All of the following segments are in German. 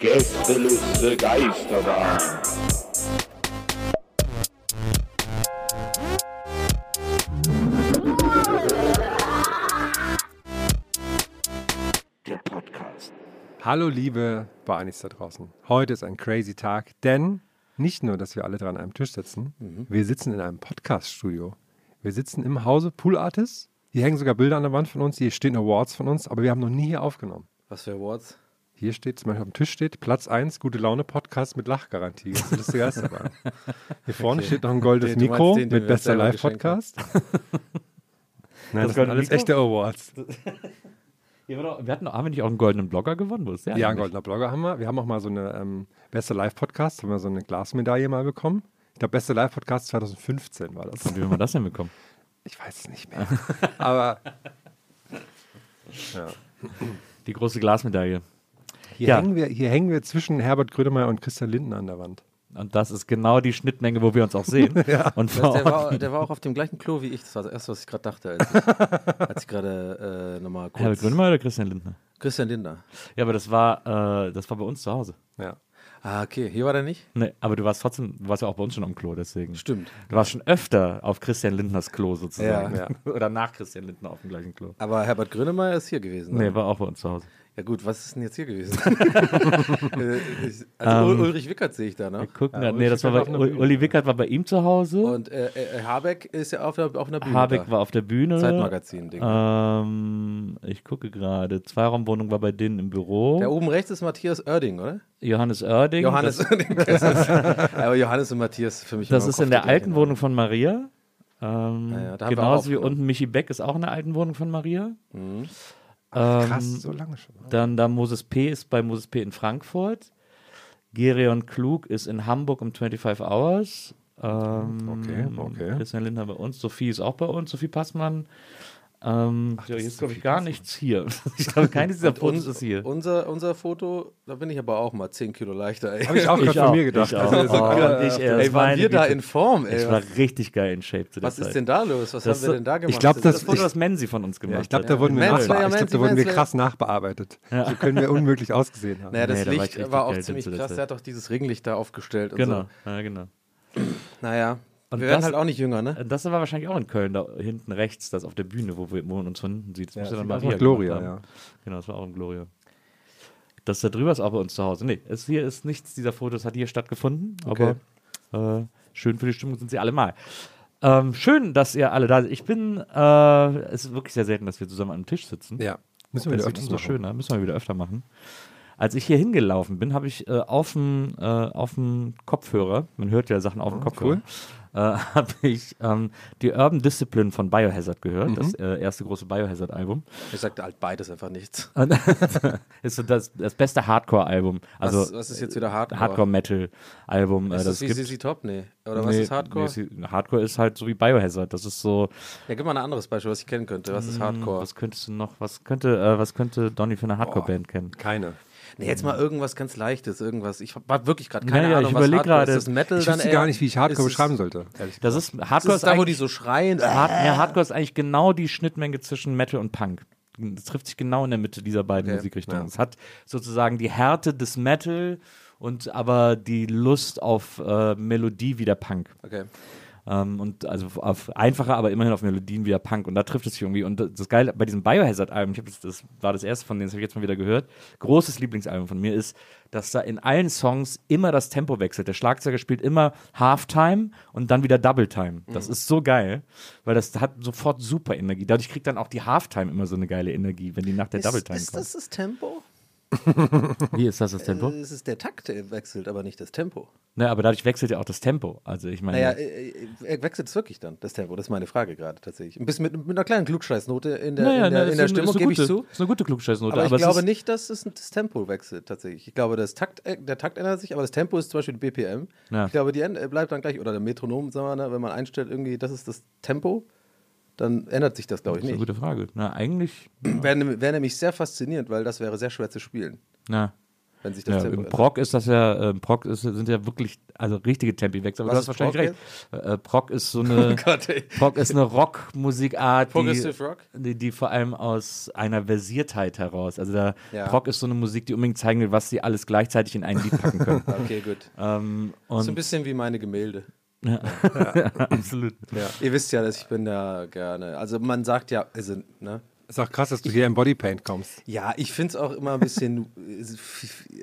Gästeliste Geisterbahn. Der Podcast. Hallo liebe Baanis da draußen. Heute ist ein crazy Tag, denn nicht nur, dass wir alle dran an einem Tisch sitzen, wir sitzen in einem Podcast-Studio. Wir sitzen im Hause Pool Artists. Hier hängen sogar Bilder an der Wand von uns, hier stehen Awards von uns, aber wir haben noch nie hier aufgenommen. Was für Awards? Hier steht zum Beispiel auf dem Tisch steht Platz 1, gute Laune Podcast mit Lachgarantie. Das ist das erste Mal. Hier vorne steht noch ein goldenes du meinst Mikro den, den mit bester geschenkt Live-Podcast. Nein, das, sind goldene alles Mikro? echte Awards. Wir hatten, haben wir nicht auch einen goldenen Blogger gewonnen? Wo ist der Ja, ein eigentlich? goldener Blogger haben wir. Wir haben auch mal so eine ähm, beste Live-Podcast, haben wir so eine Glasmedaille mal bekommen. Ich glaube, beste Live-Podcast 2015 war das. Und wie haben wir das denn bekommen? Ich weiß es nicht mehr. Aber Die große Glasmedaille. hier, Ja. hängen wir, hier hängen wir zwischen Herbert Grönemeyer und Christian Lindner an der Wand. Und das ist genau die Schnittmenge, wo wir uns auch sehen. Und Der war, der war auch auf dem gleichen Klo wie ich. Das war das Erste, was ich gerade dachte, als ich, als ich gerade äh, nochmal kurz... Herbert Grönemeyer oder Christian Lindner? Christian Lindner. Ja, aber das war, äh, das war bei uns zu Hause. Ja. Ah, okay. Hier war der nicht? Nee, aber du warst trotzdem, du warst ja auch bei uns schon am Klo, deswegen. Stimmt. Du warst schon öfter auf Christian Lindners Klo sozusagen. Ja. Oder nach Christian Lindner auf dem gleichen Klo. Aber Herbert Grönemeyer ist hier gewesen. ne? Nee, war auch bei uns zu Hause. Ja gut, was ist denn jetzt hier gewesen? Äh, also Ähm, Ulrich Wickert sehe ich da, ne? Wir gucken, Ja, nee, Uli das war Wickert bei. Uli Wickert war bei ihm zu Hause. Und äh, äh, Habeck ist ja auf, der, auf einer Bühne Habeck da. war auf der Bühne. Zeitmagazin-Ding. Ähm, ich gucke gerade. Zweiraumwohnung war bei denen im Büro. Der oben rechts ist Matthias Oerding, oder? Johannes Oerding. Johannes Oerding. Aber Johannes und Matthias für mich das ist in der alten Wohnung von Maria. Ähm, Ja, ja, genauso wie unten Michi Beck ist auch in der alten Wohnung von Maria. Mhm. Ähm, Krass, so lange schon. Dann da Moses P. ist bei Moses P. in Frankfurt. Gerion Klug ist in Hamburg um 25 Hours. Ähm, Okay, okay. Christian Lindner bei uns. Sophie ist auch bei uns. Sophie Passmann. Ähm, ja, hier ist, glaube ich, gar nichts hier. ich glaube, keines dieser Fotos ist hier. Unser, unser Foto, da bin ich aber auch mal 10 Kilo leichter. Ey, Habe ich auch gerade von mir gedacht. Ich auch. Also, so Oh, und ich erst, ey waren wir da in Form, ey. Ich war richtig geil in Shape zu der was Zeit. ist denn da los? Was Das haben wir denn da gemacht? ich glaub, das das- Foto, ich- das Menzi von uns gemacht Ja, ich glaube, hat. da wurden wir, ich glaub, da wurden wir krass nachbearbeitet. So können wir unmöglich ausgesehen haben. Naja, das Licht war auch ziemlich krass. Er hat doch dieses Ringlicht da aufgestellt Genau, ja, genau. Naja, Und wir werden das- halt auch nicht jünger, ne? Das war wahrscheinlich auch in Köln, da hinten rechts, das auf der Bühne, wo, wir, wo man uns von hinten sieht. Das Ja, muss ja das dann Maria Gloria, ja. Genau, das war auch in Gloria. Das da drüber ist auch bei uns zu Hause. Nee, es, hier ist nichts dieser Fotos, hat hier stattgefunden, Okay. aber äh, schön für die Stimmung sind sie alle mal. Ähm, schön, dass ihr alle da seid. Ich bin, äh, es ist wirklich sehr selten, dass wir zusammen am Tisch sitzen. Ja, müssen wir Das wieder ist öfters umso machen. schöner, müssen wir wieder öfter machen. Als ich hier hingelaufen bin, habe ich äh, auf dem äh, auf dem Kopfhörer, man hört ja Sachen auf dem Kopfhörer, äh, habe ich ähm, die Urban Discipline von Biohazard gehört, das äh, erste große Biohazard-Album. Ich sagte halt beides einfach nichts. Ist so das, das beste Hardcore-Album, also was, was ist jetzt wieder Hardcore? Hardcore-Metal-Album, äh, Ist das das wie gibt. Top? Nee. Oder was Nee, ist Hardcore? nee, Hardcore ist halt so wie Biohazard. Das ist so. ja, gib mal ein anderes Beispiel, was ich kennen könnte. Was ist Hardcore? Was könntest du noch? Was könnte, äh, was könnte Donny für eine Hardcore-Band kennen? Keine. Nee, jetzt mal irgendwas ganz Leichtes, irgendwas. Ich habe wirklich gerade keine Naja, Ahnung, ich was Hardcore gerade. ist. Das Metal Ich dann wüsste gar nicht, wie ich Hardcore Ist es- beschreiben sollte. Das ist Hardcore Ist es da, wo die eigentlich- so schreien? Hard, ja, Hardcore ist eigentlich genau die Schnittmenge zwischen Metal und Punk. Es trifft sich genau in der Mitte dieser beiden Okay. Musikrichtungen. Es hat sozusagen die Härte des Metal und aber die Lust auf äh, Melodie wie der Punk. Okay. Ähm, und also auf einfacher, aber immerhin auf Melodien wie der Punk. Und da trifft es sich irgendwie. Und das Geile bei diesem Biohazard-Album, das, das war das erste von denen, das habe ich jetzt mal wieder gehört. Großes Lieblingsalbum von mir ist, dass da in allen Songs immer das Tempo wechselt. Der Schlagzeuger spielt immer Halftime und dann wieder Double Time. Das ist so geil, weil das hat sofort super Energie. Dadurch kriegt dann auch die Halftime immer so eine geile Energie, wenn die nach der Double Time ist kommt. das das Tempo? Wie ist das das Tempo? Es ist der Takt, wechselt, aber nicht das Tempo. Ne, aber dadurch wechselt ja auch das Tempo. Also ich meine, Naja, äh, äh, er wechselt es wirklich dann, das Tempo? Das ist meine Frage gerade tatsächlich. Ein bisschen mit, mit einer kleinen Klugscheißnote in der, naja, in der, ne, in der Stimmung, gebe ich zu. Ist eine gute Klugscheißnote. Aber ich es glaube nicht, dass es das Tempo wechselt tatsächlich. Ich glaube, das Takt, äh, der Takt ändert sich, aber das Tempo ist zum Beispiel die BPM. Ja. Ich glaube, die äh, bleibt dann gleich, oder der Metronom, sagen wir mal, ne, wenn man einstellt, irgendwie, das ist das Tempo, dann ändert sich das, glaube ich, Das ist eine nicht. gute Frage. Na, eigentlich, Wäre nem- wäre nämlich sehr faszinierend, weil das wäre sehr schwer zu spielen, na. wenn sich das Ja, Tempo Im. Prog ist das ja, äh, Prog ist, sind ja wirklich, also richtige Tempiwechsel. Aber Was du hast ist wahrscheinlich Prog recht. Äh, Prog ist so eine, Gott, ey. Prog ist eine Rockmusikart, die, Rock? die, die vor allem aus einer Versiertheit heraus. Also da, Ja. Prog ist so eine Musik, die unbedingt zeigen will, was sie alles gleichzeitig in ein Lied packen können. Okay, gut. ähm, So ein bisschen wie meine Gemälde. absolut. Ihr wisst ja, dass ich bin da gerne. Also man sagt ja, also, ne? Ist auch krass, dass du hier im Bodypaint kommst. Ja, ich finde es auch immer ein bisschen äh,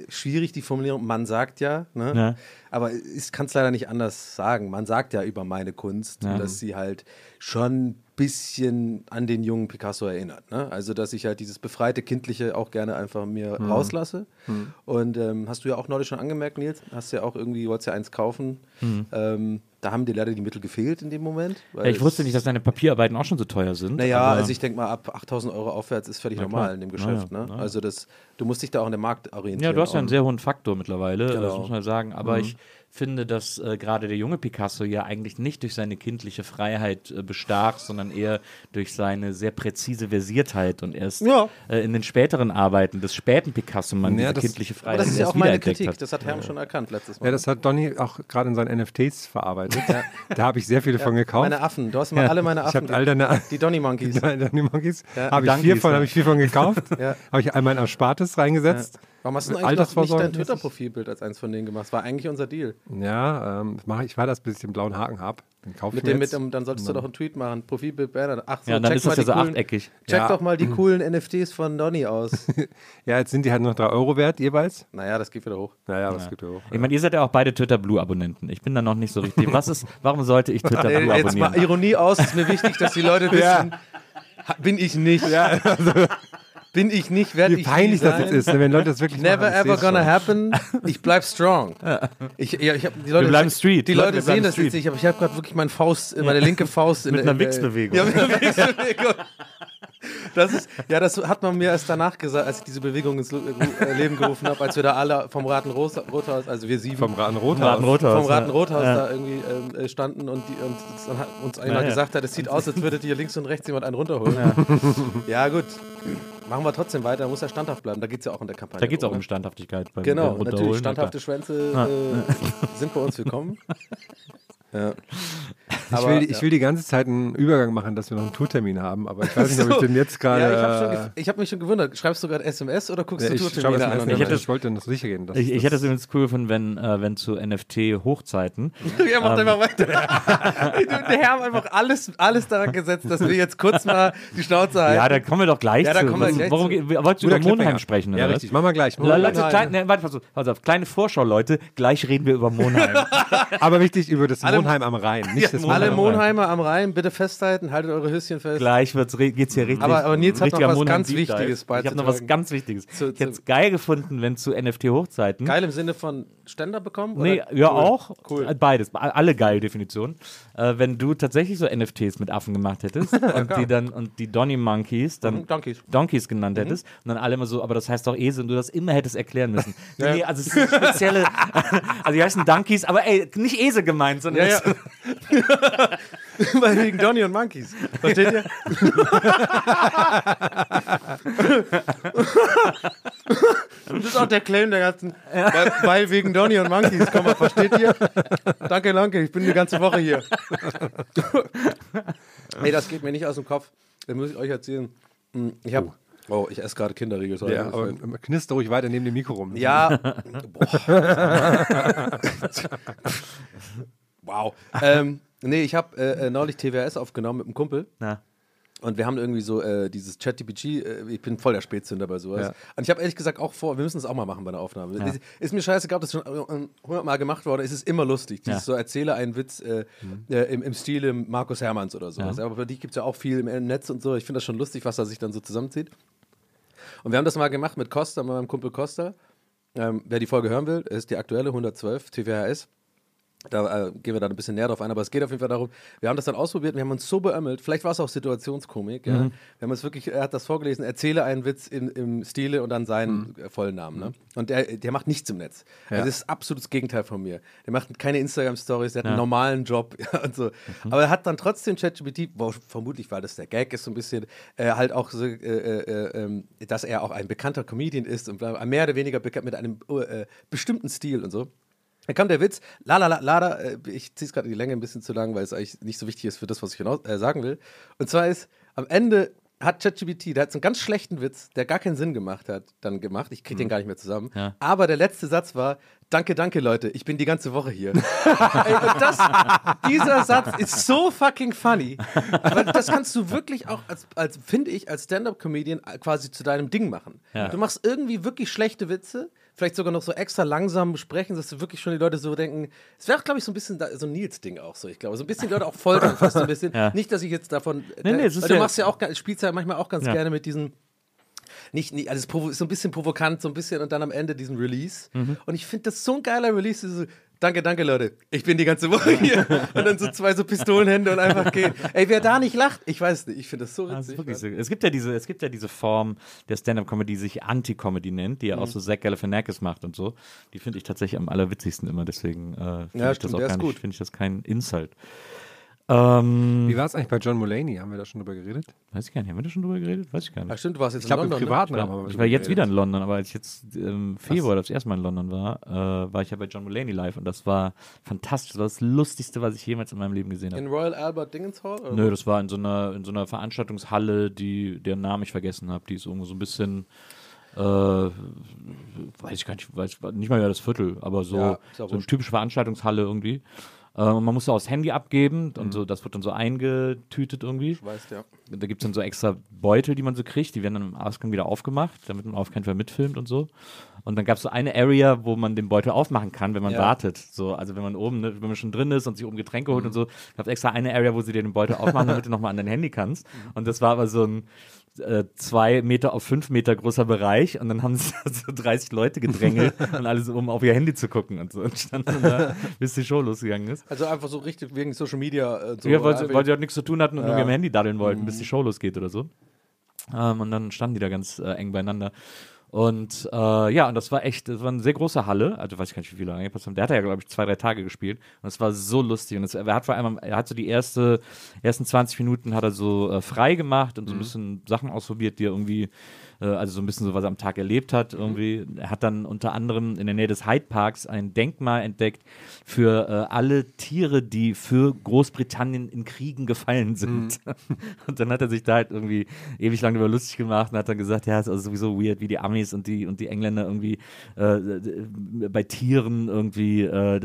schwierig, die Formulierung. Man sagt ja, ne? Ja. aber ich kann es leider nicht anders sagen. Man sagt ja über meine Kunst, Ja. dass sie halt schon bisschen an den jungen Picasso erinnert. Ne? Also, dass ich halt dieses befreite Kindliche auch gerne einfach mir Mhm. rauslasse. Und ähm, hast du ja auch neulich schon angemerkt, Nils, hast ja auch irgendwie, wolltest ja eins kaufen. Ähm, da haben dir leider die Mittel gefehlt in dem Moment. Mhm. Ja, ich wusste nicht, dass deine Papierarbeiten auch schon so teuer sind. naja, also ich denke mal, ab 8000 Euro aufwärts ist völlig normal klar. in dem Geschäft. ja, ne? ja. Also das, du musst dich da auch an den Markt orientieren. Ja, du hast ja einen sehr hohen Faktor mittlerweile, Genau. das muss man sagen. Aber ich finde, dass äh, gerade der junge Picasso ja eigentlich nicht durch seine kindliche Freiheit äh, bestach, sondern eher durch seine sehr präzise Versiertheit und erst Ja. äh, in den späteren Arbeiten des späten Picasso man Ja, diese das- kindliche Aber Freiheit das ist ja auch meine Kritik. hat. Das hat Herm schon erkannt letztes Mal. Ja, das hat Donny auch gerade in seinen NFTs verarbeitet. Da habe ich sehr viele von gekauft. meine Affen. Du hast mal alle meine ich Affen. habe all deine die Donny Monkeys. Donny Monkeys. Ja, habe ich vier Donkeys, von, ja. habe ich vier von gekauft. Ja. Habe ich einmal in Aspartes reingesetzt. Warum hast du eigentlich noch nicht dein? Twitter-Profilbild als eins von denen gemacht? Das war eigentlich unser Deal. Ja, ähm, das mache ich, weil das bis ich den blauen Haken habe. Den kaufe ich Mit mir dem, mit jetzt. dem, dann solltest du doch einen Tweet machen. Profilbild Banner. Ach so, Ja, dann check ist mal das ja so coolen, achteckig. Check Ja. doch mal die coolen NFTs von Donny aus. Ja, jetzt sind die halt noch 3 Euro wert jeweils. naja, das geht wieder hoch. Naja, das ja hoch. Ich meine, ihr seid ja auch beide Twitter Blue Abonnenten. Ich bin da noch nicht so richtig. Was ist, warum sollte ich Twitter Blue Jetzt mal abonnieren? Ironie aus, ist mir wichtig, dass die Leute wissen. Bin ich nicht. Bin ich nicht, werde Wie ich peinlich nie das jetzt ist, ne, wenn Leute das wirklich Never machen. Ever gonna schon. happen. Ich bleib strong. Ich, ja, ich hab, die Leute, bleiben street. Die Leute, wir sehen das street. jetzt nicht, aber ich habe gerade wirklich meine Faust, meine linke Faust Mit der- einer in der- Wichsbewegung. Ja, mit einer Wichsbewegung. Das ist, ja, das hat man mir erst danach gesagt, als ich diese Bewegung ins Lu- äh, Leben gerufen habe, als wir da alle vom Raten-Rothaus, also wir sieben, Vom Ratenrot. Ratenrothaus. vom Raten-Rothaus Ja. da irgendwie ähm, äh, standen und, die, und uns einer Ja, ja. gesagt hat, es sieht aus, als würde hier links und rechts jemand einen runterholen. Ja, gut. Machen wir trotzdem weiter, muss ja standhaft bleiben. Da geht es ja auch in der Kampagne. Da geht es auch um Standhaftigkeit. beim- Genau, natürlich. Standhafte Schwänze äh, sind bei uns willkommen. Ja. Ich, Aber, will, ich ja. will die ganze Zeit einen Übergang machen, dass wir noch einen Tourtermin haben, aber ich weiß nicht, ob ich So. den jetzt gerade. Ja, ich habe äh, hab mich schon gewundert. Schreibst du gerade SMS oder guckst ja, du ich Tourtermine an? das ich, hätte, ich wollte noch sicher gehen. Dass Ich, ich das- hätte es übrigens cool gefunden, wenn, äh, wenn zu NFT-Hochzeiten. Ja, macht einfach weiter. Der Herr hat einfach alles, alles daran gesetzt, dass wir jetzt kurz mal die Schnauze halten. Ja, da kommen wir doch gleich Ja, da zu. kommen wir gleich Warum zu. geht- wolltest du über Monheim sprechen? Ja, oder was? richtig. Machen wir gleich. Ne, warte, pass auf, kleine Vorschau, Leute. Gleich reden wir über Monheim. Aber wichtig über das Alle- Monheim am Rhein. Nicht das Alle Monheim. Monheimer am Rhein, bitte festhalten, haltet eure Höschen fest. gleich wird's, re- geht's hier richtig. Aber- aber Nils hat noch was ganz. Wichtiges Ich habe noch was ganz Wichtiges. Zu- ich hätte es geil gefunden, wenn zu NFT-Hochzeiten. Geil im Sinne von Ständer bekommen? Nee, oder? ja Cool. auch. Cool. Äh, Beides. Alle geil Definitionen. Äh, wenn du tatsächlich so NFTs mit Affen gemacht hättest und die dann und die Donny Monkeys dann Mhm, Donkeys. Donkeys genannt hättest und dann alle immer so, aber das heißt doch Esel und du das immer hättest erklären müssen. Ja. Nee, also es ist eine spezielle, also die heißen Donkeys, aber ey, nicht Esel gemeint, sondern Ja, ja. Weil wegen Donny und Monkeys. Versteht ihr? das ist auch der Claim der ganzen. Weil, weil wegen Donny und Monkeys. Komm mal, versteht ihr? Danke, danke. Ich bin die ganze Woche hier. Ey, das geht mir nicht aus dem Kopf. Das muss ich euch erzählen. Hm, Ich habe. Oh, ich esse gerade Kinderriegel. sorry. Ja, aber knister ruhig weiter neben dem Mikro rum. Ja. Boah. wow. Ähm, Nee, ich habe äh, äh, neulich TWS aufgenommen mit einem Kumpel. Na. Und wir haben irgendwie so äh, dieses ChatGPT, äh, ich bin voll der Spätzünder bei sowas. Ja. Und ich habe ehrlich gesagt auch vor, wir müssen das auch mal machen bei einer Aufnahme. Ja. Ist, ist mir scheißegal, ob das schon äh, hundertmal gemacht wurde, es ist immer lustig. Dieses Ja. so, erzähle einen Witz äh, äh, im, im Stile Markus Hermanns oder sowas. Aber bei dich gibt es ja auch viel im, Netz und so. Ich finde das schon lustig, was er sich dann so zusammenzieht. Und wir haben das mal gemacht mit Costa, mit meinem Kumpel Costa. Ähm, wer die Folge hören will, ist die aktuelle 112 TVHS. Da äh, gehen wir dann ein bisschen näher drauf ein, aber es geht auf jeden Fall darum, wir haben das dann ausprobiert und wir haben uns so beömmelt, vielleicht war es auch Situationskomik, ja. Wir haben uns wirklich, er hat das vorgelesen, erzähle einen Witz in, im Stile und dann seinen äh, vollen Namen, ne? Und der, der macht nichts im Netz. Also das ist absolut das Gegenteil von mir. Der macht keine Instagram-Stories, der hat einen normalen Job ja, und so. Aber er hat dann trotzdem ChatGPT, wo vermutlich, weil das der Gag ist, so ein bisschen, äh, halt auch so, äh, äh, äh, ähm, dass er auch ein bekannter Comedian ist und mehr oder weniger bekannt mit einem bestimmten Stil und so. Da kam der Witz, la la la, la äh, ich ziehe es gerade in die Länge ein bisschen zu lang, weil es eigentlich nicht so wichtig ist für das, was ich hinaus, äh, sagen will. Und zwar ist, am Ende hat ChatGPT, der hat so einen ganz schlechten Witz, der gar keinen Sinn gemacht hat, dann gemacht. Ich kriege den gar nicht mehr zusammen. Ja. Aber der letzte Satz war, danke, danke Leute, ich bin die ganze Woche hier. Das, dieser Satz ist so fucking funny. Weil das kannst du wirklich auch, als, als finde ich, als Stand-Up-Comedian quasi zu deinem Ding machen. Ja. Du machst irgendwie wirklich schlechte Witze, vielleicht sogar noch so extra langsam sprechen, dass du wirklich schon die Leute so denken. Es wäre, glaube ich, so ein bisschen da, so ein Nils-Ding auch so. Ich glaube, so ein bisschen die Leute auch folgen fast ein bisschen. Ja. Nicht, dass ich jetzt davon. Nee, nee, weil du machst ja auch, spielst ja manchmal auch ganz gerne mit diesen. Nicht, nicht, also es ist so ein bisschen provokant, so ein bisschen und dann am Ende diesen Release. Mhm. Und ich finde das so ein geiler Release. So, danke, danke, Leute. Ich bin die ganze Woche hier. und dann so zwei so Pistolenhände und einfach gehen. Ey, wer da nicht lacht, ich weiß nicht. Ich finde das so Das ist witzig. wirklich so. Es gibt ja diese, es gibt ja diese Form der Stand-up-Comedy, die sich Anti-Comedy nennt, die ja Mhm. auch so Zach Galifianakis macht und so. Die finde ich tatsächlich am allerwitzigsten immer. Deswegen äh, finde Ja, ich das finde ich das kein Insult. Ähm, Wie war es eigentlich bei John Mulaney? Haben wir da schon drüber geredet? weiß ich gar nicht. Haben wir da schon drüber geredet? Weiß ich gar Ach, nicht. stimmt, du warst jetzt Ich in im London. privaten ne? Rahmen haben wir Ich war jetzt wieder in London, aber als ich jetzt im Februar das erste Mal in London war, äh, war ich ja bei John Mulaney live und das war fantastisch. Das war das Lustigste, was ich jemals in meinem Leben gesehen habe. In Royal Albert Dingens Hall? oder Nö, das war in so einer, in so einer Veranstaltungshalle, die, deren Namen ich vergessen habe. Die ist irgendwo so ein bisschen, äh, weiß ich gar nicht, weiß nicht mal mehr das Viertel, aber so, Ja, so eine typische Veranstaltungshalle irgendwie. Äh, und man musste auch das Handy abgeben Mhm. und so, das wird dann so eingetütet irgendwie. Weißt ja. Da gibt es dann so extra Beutel, die man so kriegt, die werden dann im Ausgang wieder aufgemacht, damit man auf keinen Fall mitfilmt und so. Und dann gab es so eine Area, wo man den Beutel aufmachen kann, wenn man Ja. wartet. So, also wenn man oben, ne, wenn man schon drin ist und sich oben Getränke holt und Mhm. so, gab es extra eine Area, wo sie dir den Beutel aufmachen, damit du nochmal an dein Handy kannst. Mhm. Und das war aber so ein äh, zwei Meter auf fünf Meter großer Bereich und dann haben sich so 30 Leute gedrängelt und alle so, um auf ihr Handy zu gucken und so und standen da, bis die Show losgegangen ist. Also einfach so richtig wegen Social Media. Äh, so, Ja, weil, sie, weil sie halt nichts zu tun hatten und Ja. irgendwie am Handy daddeln wollten, bis die Show losgeht oder so. Ähm, und dann standen die da ganz äh, eng beieinander. Und äh, ja, und das war echt, das war eine sehr große Halle. Also weiß ich gar nicht, wie viele angepasst haben. Der hat ja, glaube ich, zwei, drei Tage gespielt. Und es war so lustig. Und es, er hat vor allem, er hat so die erste, ersten 20 Minuten hat er so äh, frei gemacht und so ein bisschen Sachen ausprobiert, die er irgendwie, äh, also so ein bisschen so, was er am Tag erlebt hat. Irgendwie. Er hat dann unter anderem in der Nähe des Hyde Parks ein Denkmal entdeckt für äh, alle Tiere, die für Großbritannien in Kriegen gefallen sind. Und dann hat er sich da halt irgendwie ewig lang darüber lustig gemacht und hat dann gesagt, ja, es ist also sowieso weird, wie die Amis und die und die Engländer irgendwie äh, d- bei Tieren irgendwie äh,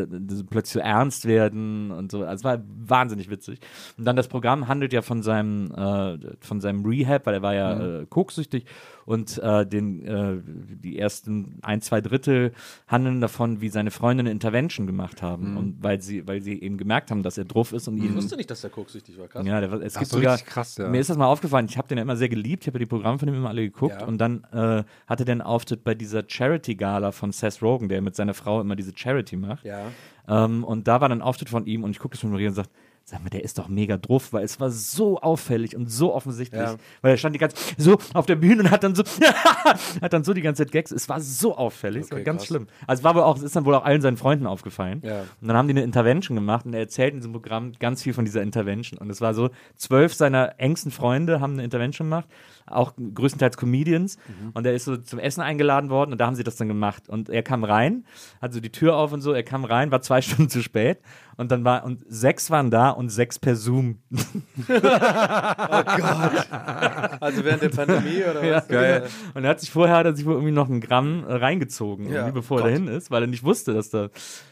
plötzlich so ernst werden und so. Also es war wahnsinnig witzig. Und dann das Programm handelt ja von seinem äh, von seinem Rehab, weil er war ja äh, koksüchtig und äh, den äh, die ersten ein zwei Drittel handeln davon, wie seine Freunde eine Intervention gemacht haben und weil sie weil sie eben gemerkt haben, dass er drauf ist und Ich ihn wusste nicht, dass der koksüchtig war. Krass. ja, der, es Ach gibt so, sogar, krass, ja. mir ist das mal aufgefallen, ich habe den ja immer sehr geliebt, ich habe ja die Programme von ihm immer alle geguckt Ja. und dann äh, hatte der einen Auftritt bei dieser Charity-Gala von Seth Rogen, der mit seiner Frau immer diese Charity macht. Ja. Ähm, und da war dann ein Auftritt von ihm und ich gucke das mit Maria und sage, sag mal, der ist doch mega drauf, weil es war so auffällig und so offensichtlich, Ja. weil er stand die ganze so auf der Bühne und hat dann so hat dann so die ganze Zeit Gags, es war so auffällig, es war Okay, ganz krass. schlimm. Also es war aber auch, es ist dann wohl auch allen seinen Freunden aufgefallen. Ja. Und dann haben die eine Intervention gemacht und er erzählt in diesem Programm ganz viel von dieser Intervention. Und es war so, zwölf seiner engsten Freunde haben eine Intervention gemacht, auch größtenteils Comedians. Mhm. Und er ist so zum Essen eingeladen worden und da haben sie das dann gemacht. Und er kam rein, hat so die Tür auf und so, er kam rein, war zwei Stunden zu spät. Und dann war, und sechs waren da und sechs per Zoom. Also während der Pandemie oder was? Geil. Und er hat sich vorher hat er sich wohl irgendwie noch ein Gramm reingezogen, Ja, irgendwie bevor er Gott. dahin ist, weil er nicht wusste, dass da.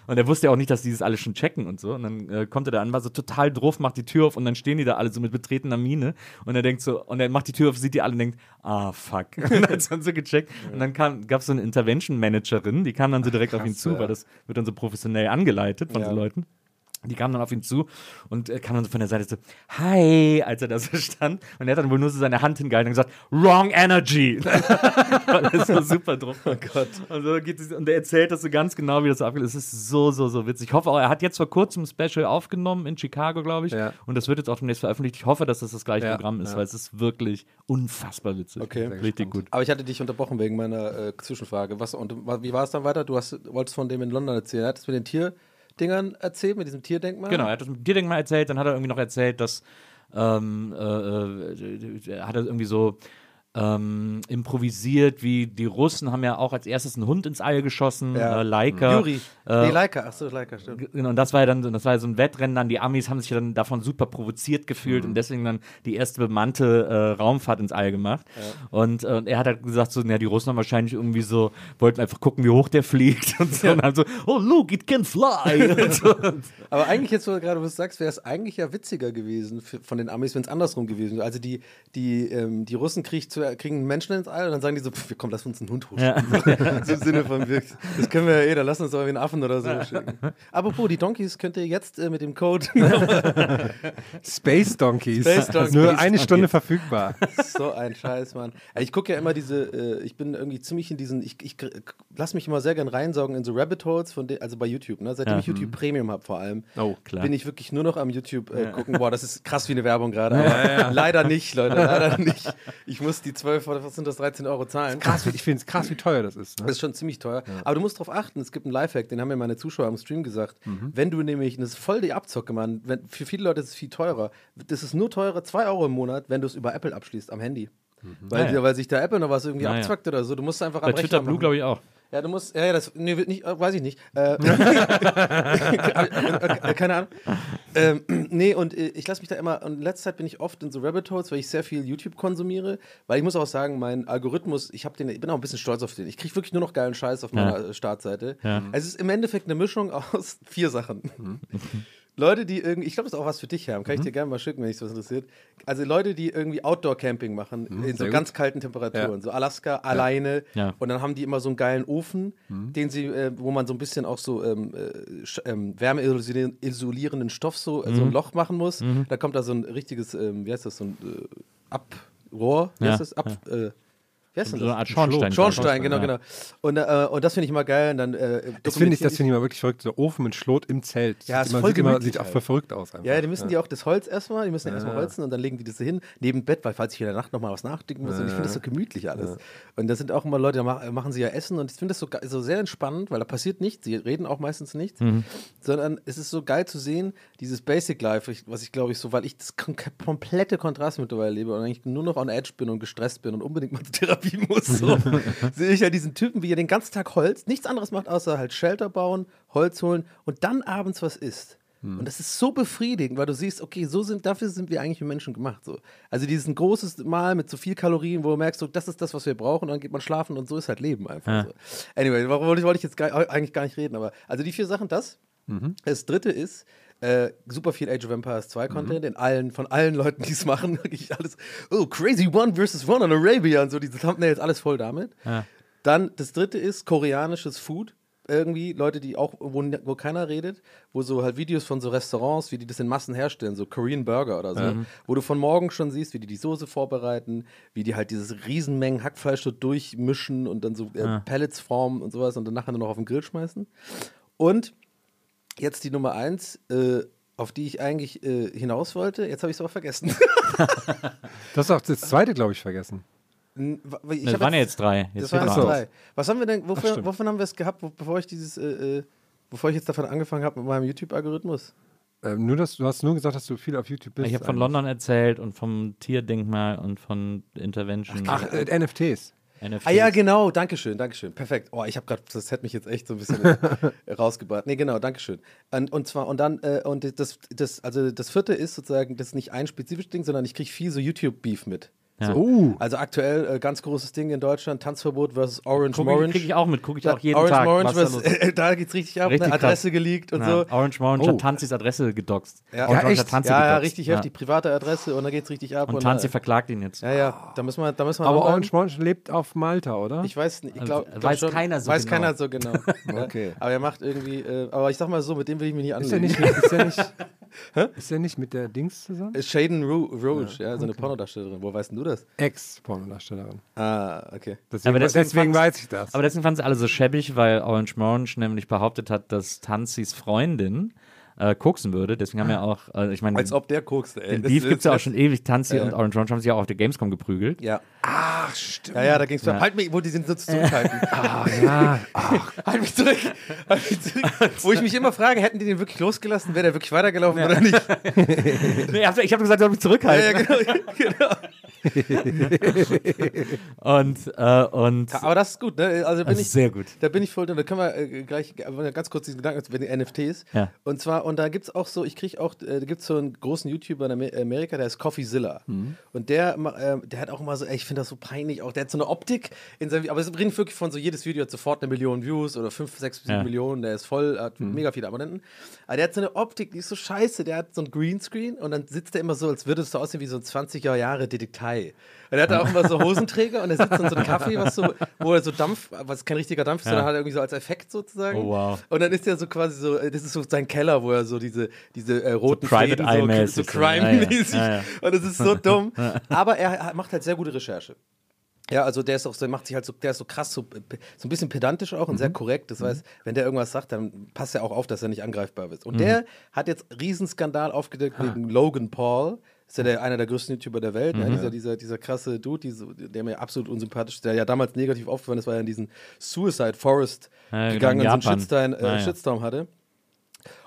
Und er wusste ja auch nicht, dass die das alles schon checken und so. Und dann äh, kommt er da an, war so total drauf, macht die Tür auf und dann stehen die da alle so mit betretener Miene. Und er denkt so, und er macht die Tür auf, sieht die alle und denkt, ah, fuck. Und dann hat dann so gecheckt. Und dann gab es so eine Intervention-Managerin, die kam dann so direkt auf ihn zu, ja. weil das wird dann so professionell angeleitet von Ja. so Leuten. Die kam dann auf ihn zu und äh, kam dann so von der Seite so, hi, als er da so stand. Und er hat dann wohl nur so seine Hand hingehalten und gesagt, wrong energy. Weil er ist so super drauf. Oh Gott. Und, so geht es, und er erzählt das so ganz genau, wie das so abgelaufen ist. Es ist so, so, so witzig. Ich hoffe auch, er hat jetzt vor kurzem ein Special aufgenommen in Chicago, glaube ich. Ja. Und das wird jetzt auch demnächst veröffentlicht. Ich hoffe, dass das das gleiche Ja, Programm ist, ja. weil es ist wirklich unfassbar witzig. Okay. Richtig gut. Aber ich hatte dich unterbrochen wegen meiner äh, Zwischenfrage. Was, und wie war es dann weiter? Du hast, wolltest von dem in London erzählen. Er hat es mit den Tierdingern erzählt, mit diesem Tierdenkmal? Genau, er hat das mit dir mal erzählt, dann hat er irgendwie noch erzählt, dass ähm, äh, äh, hat er irgendwie so ähm, improvisiert, wie die Russen haben ja auch als erstes einen Hund ins All geschossen, Ja. äh, Leica. Juri. Äh, nee, Leica. Achso, Leica, stimmt. Genau, und das war ja dann, das war ja so ein Wettrennen dann. Die Amis haben sich dann davon super provoziert gefühlt Mhm. und deswegen dann die erste bemannte äh, Raumfahrt ins All gemacht. Und äh, er hat halt gesagt, so, ja, die Russen haben wahrscheinlich irgendwie so, wollten einfach gucken, wie hoch der fliegt und so. Und dann so, oh, look, it can fly. und so. Aber eigentlich jetzt, wo du gerade was sagst, wäre es eigentlich ja witziger gewesen für, von den Amis, wenn es andersrum gewesen wäre. Also die, die, ähm, die Russen krieg, zu, kriegen einen Menschen ins All und dann sagen die so, pff, komm, lass uns einen Hund hochschicken. so im Sinne von, wir, das können wir ja eh, dann lass uns doch wie einen Affen oder so schicken. Apropos, die Donkeys könnt ihr jetzt äh, mit dem Code Space Donkeys. Space Donkeys. Nur eine Stunde verfügbar. so ein Scheiß, Mann. Ja, Ich gucke ja immer diese, äh, ich bin irgendwie ziemlich in diesen, ich, ich lass mich immer sehr gern reinsaugen in so Rabbit Holes, von also bei YouTube, ne? Seitdem Ja. ich YouTube Premium habe vor allem, Oh, klar. bin ich wirklich nur noch am YouTube äh, gucken. Boah, das ist krass wie eine Werbung gerade. aber Leider nicht, Leute, leider nicht. Ich muss die 12 oder was sind das, 13 Euro zahlen. Krass, ich finde es krass, wie teuer das ist. Das Ne? ist schon ziemlich teuer. Aber du musst darauf achten, es gibt einen Lifehack, den haben mir meine Zuschauer am Stream gesagt. Wenn du nämlich, das ist voll die Abzocke, Mann, wenn, für viele Leute ist es viel teurer. Das ist nur teurer, 2 Euro im Monat, wenn du es über Apple abschließt, am Handy. Weil, Naja. weil sich da Apple noch was irgendwie Naja. abzwackt oder so. Du musst einfach Bei am Rechner Twitter Blue, glaube ich, auch. Ja, du musst, ja, ja, das, nee, wird nicht, äh, weiß ich nicht. Äh, äh, keine Ahnung. Ähm, nee, und äh, ich lasse mich da immer, und in letzter Zeit bin ich oft in so Rabbit Holes, weil ich sehr viel YouTube konsumiere, weil ich muss auch sagen, mein Algorithmus, ich habe den, ich bin auch ein bisschen stolz auf den. Ich kriege wirklich nur noch geilen Scheiß auf meiner äh, Startseite. Ja. Es ist im Endeffekt eine Mischung aus vier Sachen. Leute, die irgendwie, ich glaube, das ist auch was für dich, Herr, kann ich dir gerne mal schicken, wenn dich was interessiert. Also Leute, die irgendwie Outdoor-Camping machen, in so ganz kalten Temperaturen, Ja. so Alaska, alleine. Ja. Und dann haben die immer so einen geilen Ofen, den sie, äh, wo man so ein bisschen auch so ähm, äh, ähm, wärmeisolierenden Stoff so, äh, so ein Loch machen muss. Da kommt da so ein richtiges, ähm, wie heißt das, so ein äh, Abrohr, wie Ja, heißt das? Ab, äh, wie heißt So das? eine Art Schornstein. Schornstein, genau, ja. genau. Und, äh, und das finde ich immer geil. Und dann, äh, Das finde ich, das finde ich mal wirklich verrückt. So Ofen mit Schlot im Zelt. Ja, sieht ist immer, voll sieht, immer, gemütlich sieht auch halt. voll verrückt aus. Einfach. Ja, die müssen die auch das Holz erstmal, die müssen ja erstmal holzen und dann legen die das so hin, neben Bett, weil falls ich in der Nacht nochmal was nachdenken muss. Und ich finde das so gemütlich alles. Und da sind auch immer Leute, da mach- machen sie ja Essen und ich finde das so, so sehr entspannend, weil da passiert nichts, sie reden auch meistens nichts, sondern es ist so geil zu sehen, dieses Basic Life, was ich glaube ich so, weil ich das kom komplette Kontrast mittlerweile lebe und eigentlich nur noch on edge bin und gestresst bin und unbedingt mal zur Therapie muss, so, sehe ich ja diesen Typen, wie er den ganzen Tag Holz, nichts anderes macht, außer halt Shelter bauen, Holz holen und dann abends was isst. Und das ist so befriedigend, weil du siehst, okay, so sind, dafür sind wir eigentlich Menschen gemacht. So. Also dieses ein großes Mahl mit so viel Kalorien, wo du merkst, so, das ist das, was wir brauchen, und dann geht man schlafen und so ist halt Leben einfach. So. Anyway, warum wollte ich, wollte ich jetzt gar, eigentlich gar nicht reden, aber also die vier Sachen, das. Das dritte ist, äh, super viel Age of Empires 2 Content in allen, von allen Leuten, die es machen, wirklich alles, oh, crazy one versus one on Arabia und so, diese Thumbnails, alles voll damit. Dann das dritte ist koreanisches Food. Irgendwie Leute, die auch, wo, wo keiner redet, wo so halt Videos von so Restaurants, wie die das in Massen herstellen, so Korean Burger oder so, wo du von morgen schon siehst, wie die die Soße vorbereiten, wie die halt dieses Riesenmengen Hackfleisch so durchmischen und dann so äh, Pellets formen und sowas und dann nachher nur noch auf den Grill schmeißen. Und jetzt die Nummer eins, äh, auf die ich eigentlich äh, hinaus wollte, jetzt habe ich es aber vergessen. Das ist auch das zweite, glaube ich, vergessen. N- ich Das waren ja jetzt- jetzt drei. Das Jetzt waren fehlt jetzt drei. Was haben wir denn, wofür, stimmt. wovon haben wir es gehabt, wo, bevor ich dieses, äh, äh, bevor ich jetzt davon angefangen habe mit meinem YouTube-Algorithmus? Ähm, nur, dass, du hast nur gesagt, dass du viel auf YouTube bist. Ich habe von. London erzählt und vom Tierdenkmal und von Intervention. Ach, äh, NFTs. NFTs. Ah ja, genau, Dankeschön, Dankeschön. Perfekt. Oh, ich habe gerade, das hätte mich jetzt echt so ein bisschen rausgebracht. Nee, genau, Dankeschön. Und, und zwar, und dann, äh, und das, das, also das vierte ist sozusagen, das ist nicht ein spezifisches Ding, sondern ich kriege viel so YouTube-Beef mit. Ja. So. Uh. Also aktuell äh, ganz großes Ding in Deutschland, Tanzverbot versus Orange Guck, Morange. krieg ich auch mit, gucke ich Da- auch jeden Orange Tag. Morange, was da geht's richtig ab, Richtig ne? Adresse krass. geleakt und Ja, so. Orange Morange Oh. hat Tanzis Adresse gedoxt. Ja, Orange ja, echt? hat Tanzi Ja, ja, richtig ja. heftig. Private Adresse und da geht's richtig ab. Und äh, Tanzi verklagt ihn jetzt. Ja, ja, da müssen wir, da müssen wir Aber Orange Morange lebt auf Malta, oder? Ich weiß nicht, ich Also, glaube weiß schon, keiner so weiß genau. keiner so genau. Ja. Okay. Aber er macht irgendwie, äh, aber ich sag mal so, mit dem will ich mich nicht ist er anlegen. ist er nicht, ist er nicht mit der Dings zusammen? Äh, Shaden Rouge, ja, so eine Pornodarstellerin. Wo weißt denn du das? Ex-Pornodarstellerin. Ah, okay. Deswegen, Aber deswegen deswegen weiß ich das. Aber deswegen fanden sie alle so schäbig, weil Orange Morange nämlich behauptet hat, dass Tanzis Freundin äh, koksen würde. Deswegen haben ja auch, äh, ich meine, Als ob der kokst, ey. den Das Beef gibt es ja auch schon ewig. Tanzi Ja. und Orange Morange haben sich ja auch auf der Gamescom geprügelt. Ja. Ach, stimmt. Ja, ja, da ging's Ja. Halt mich, wo die sind so zurückhalten. Ah, ja. Ach, halt mich zurück. Halt mich zurück. wo ich mich immer frage, hätten die den wirklich losgelassen? Wäre der wirklich weitergelaufen oder nicht? Nee, ich habe hab gesagt, ich soll mich Ja, zurückhalten. ja, genau, genau. Und, äh, und Aber das ist gut, ne? Also bin das ich, ist sehr gut. Da bin ich voll drin. Da können wir äh, gleich ganz kurz diesen Gedanken zu den NFTs. Ja. Und zwar, und da gibt es auch so, ich kriege auch, äh, da gibt es so einen großen YouTuber in Amer- Amerika, der ist Coffeezilla. Mhm. Und der, äh, der hat auch immer so, ey, ich finde das so peinlich, auch der hat so eine Optik in seinem, aber es bringt wirklich von so, jedes Video hat sofort eine Million Views oder fünf, sechs, sieben Ja. Mhm. Millionen, der ist voll, hat mega viele Abonnenten. Aber der hat so eine Optik, die ist so scheiße, der hat so ein Greenscreen und dann sitzt er immer so, als würde es so aussehen wie so ein 20er Jahre Detektei. Und er hat da auch immer so Hosenträger und er sitzt in so einem Kaffee, was so, wo er so Dampf, was kein richtiger Dampf ist, sondern hat er irgendwie so als Effekt sozusagen. Oh, wow. Und dann ist er so quasi so, das ist so sein Keller, wo er so diese, diese äh, roten So Private Fäden so, so. so Crime-mäßig. Ja, ja. Und es ist so dumm. Aber er macht halt sehr gute Recherche. Ja, also der ist auch, der macht sich halt so, der ist so krass, so, so ein bisschen pedantisch auch und Mhm. sehr korrekt. Das heißt, wenn der irgendwas sagt, dann passt er auch auf, dass er nicht angreifbar ist. Und Mhm. der hat jetzt Riesenskandal aufgedeckt wegen Logan Paul. Ist ja der, einer der größten YouTuber der Welt, Mhm. ne? dieser, dieser, dieser krasse Dude, diese, der mir absolut unsympathisch ist, der ja damals negativ aufgefallen ist, weil er in diesen Suicide Forest Ja, genau, gegangen in und so einen. Shitstorm, äh, Ah, ja. Shitstorm hatte.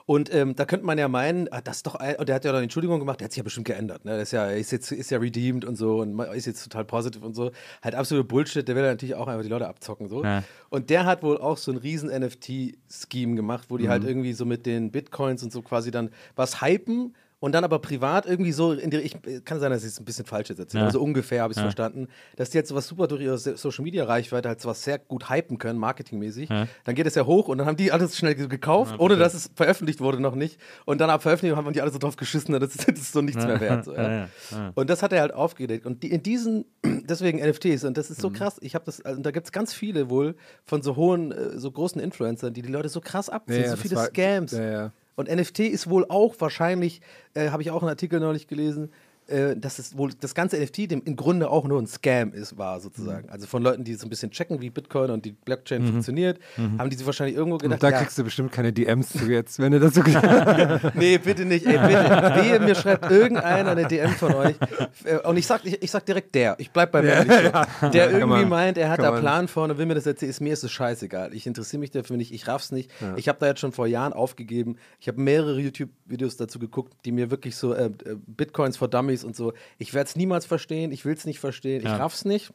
Und ähm, da könnte man ja meinen, ah, das ist doch ein, und der hat ja dann Entschuldigung gemacht, der hat sich ja bestimmt geändert. Ne? Der ist ja, ist jetzt ist ja redeemed und so und ist jetzt total positiv und so. Halt absolute Bullshit, der will ja natürlich auch einfach die Leute abzocken. So. Ja. Und der hat wohl auch so ein riesen NFT-Scheme gemacht, wo die Mhm. halt irgendwie so mit den Bitcoins und so quasi dann was hypen und dann aber privat irgendwie so in die ich kann sein, dass ich es ein bisschen falsch jetzt erzähle, Ja. also ungefähr habe ich es Ja. verstanden, dass die jetzt sowas super durch ihre Social Media Reichweite halt sowas sehr gut hypen können, marketingmäßig. Ja. Dann geht es ja hoch und dann haben die alles schnell ge- gekauft, ohne dass es veröffentlicht wurde noch nicht. Und dann ab Veröffentlichung haben die alle so drauf geschissen, das ist, das ist so nichts mehr wert. So. Und das hat er halt aufgedeckt. Und die, in diesen, deswegen NFTs, und das ist so Mhm. krass, ich habe das, also da gibt es ganz viele wohl von so hohen, äh, so großen Influencern, die die Leute so krass abziehen, so viele war- Scams. Ja, ja. Und NFT ist wohl auch wahrscheinlich, äh, habe ich auch einen Artikel neulich gelesen, äh, dass es wohl das ganze NFT dem im Grunde auch nur ein Scam ist, war sozusagen. Mhm. Also von Leuten, die so ein bisschen checken, wie Bitcoin und die Blockchain funktioniert, haben die sich wahrscheinlich irgendwo gedacht, Und da ja, kriegst du bestimmt keine DMs zu jetzt, wenn du das so nee, bitte nicht, ey, bitte. Wehe, mir schreibt irgendeiner eine DM von euch. Äh, Und ich sag, ich, ich sag direkt der. Ich bleib beim ehrlich so. Der irgendwie man- meint, er hat da Plan vorne, will mir das erzählen, ist mir ist es scheißegal. Ich interessiere mich dafür nicht, ich raff's nicht. Ich habe da jetzt schon vor Jahren aufgegeben. Ich habe mehrere YouTube-Videos dazu geguckt, die mir wirklich so äh, äh, Bitcoins for Dummies und so. Ich werde es niemals verstehen, ich will es nicht verstehen, ich Ja. raff's nicht.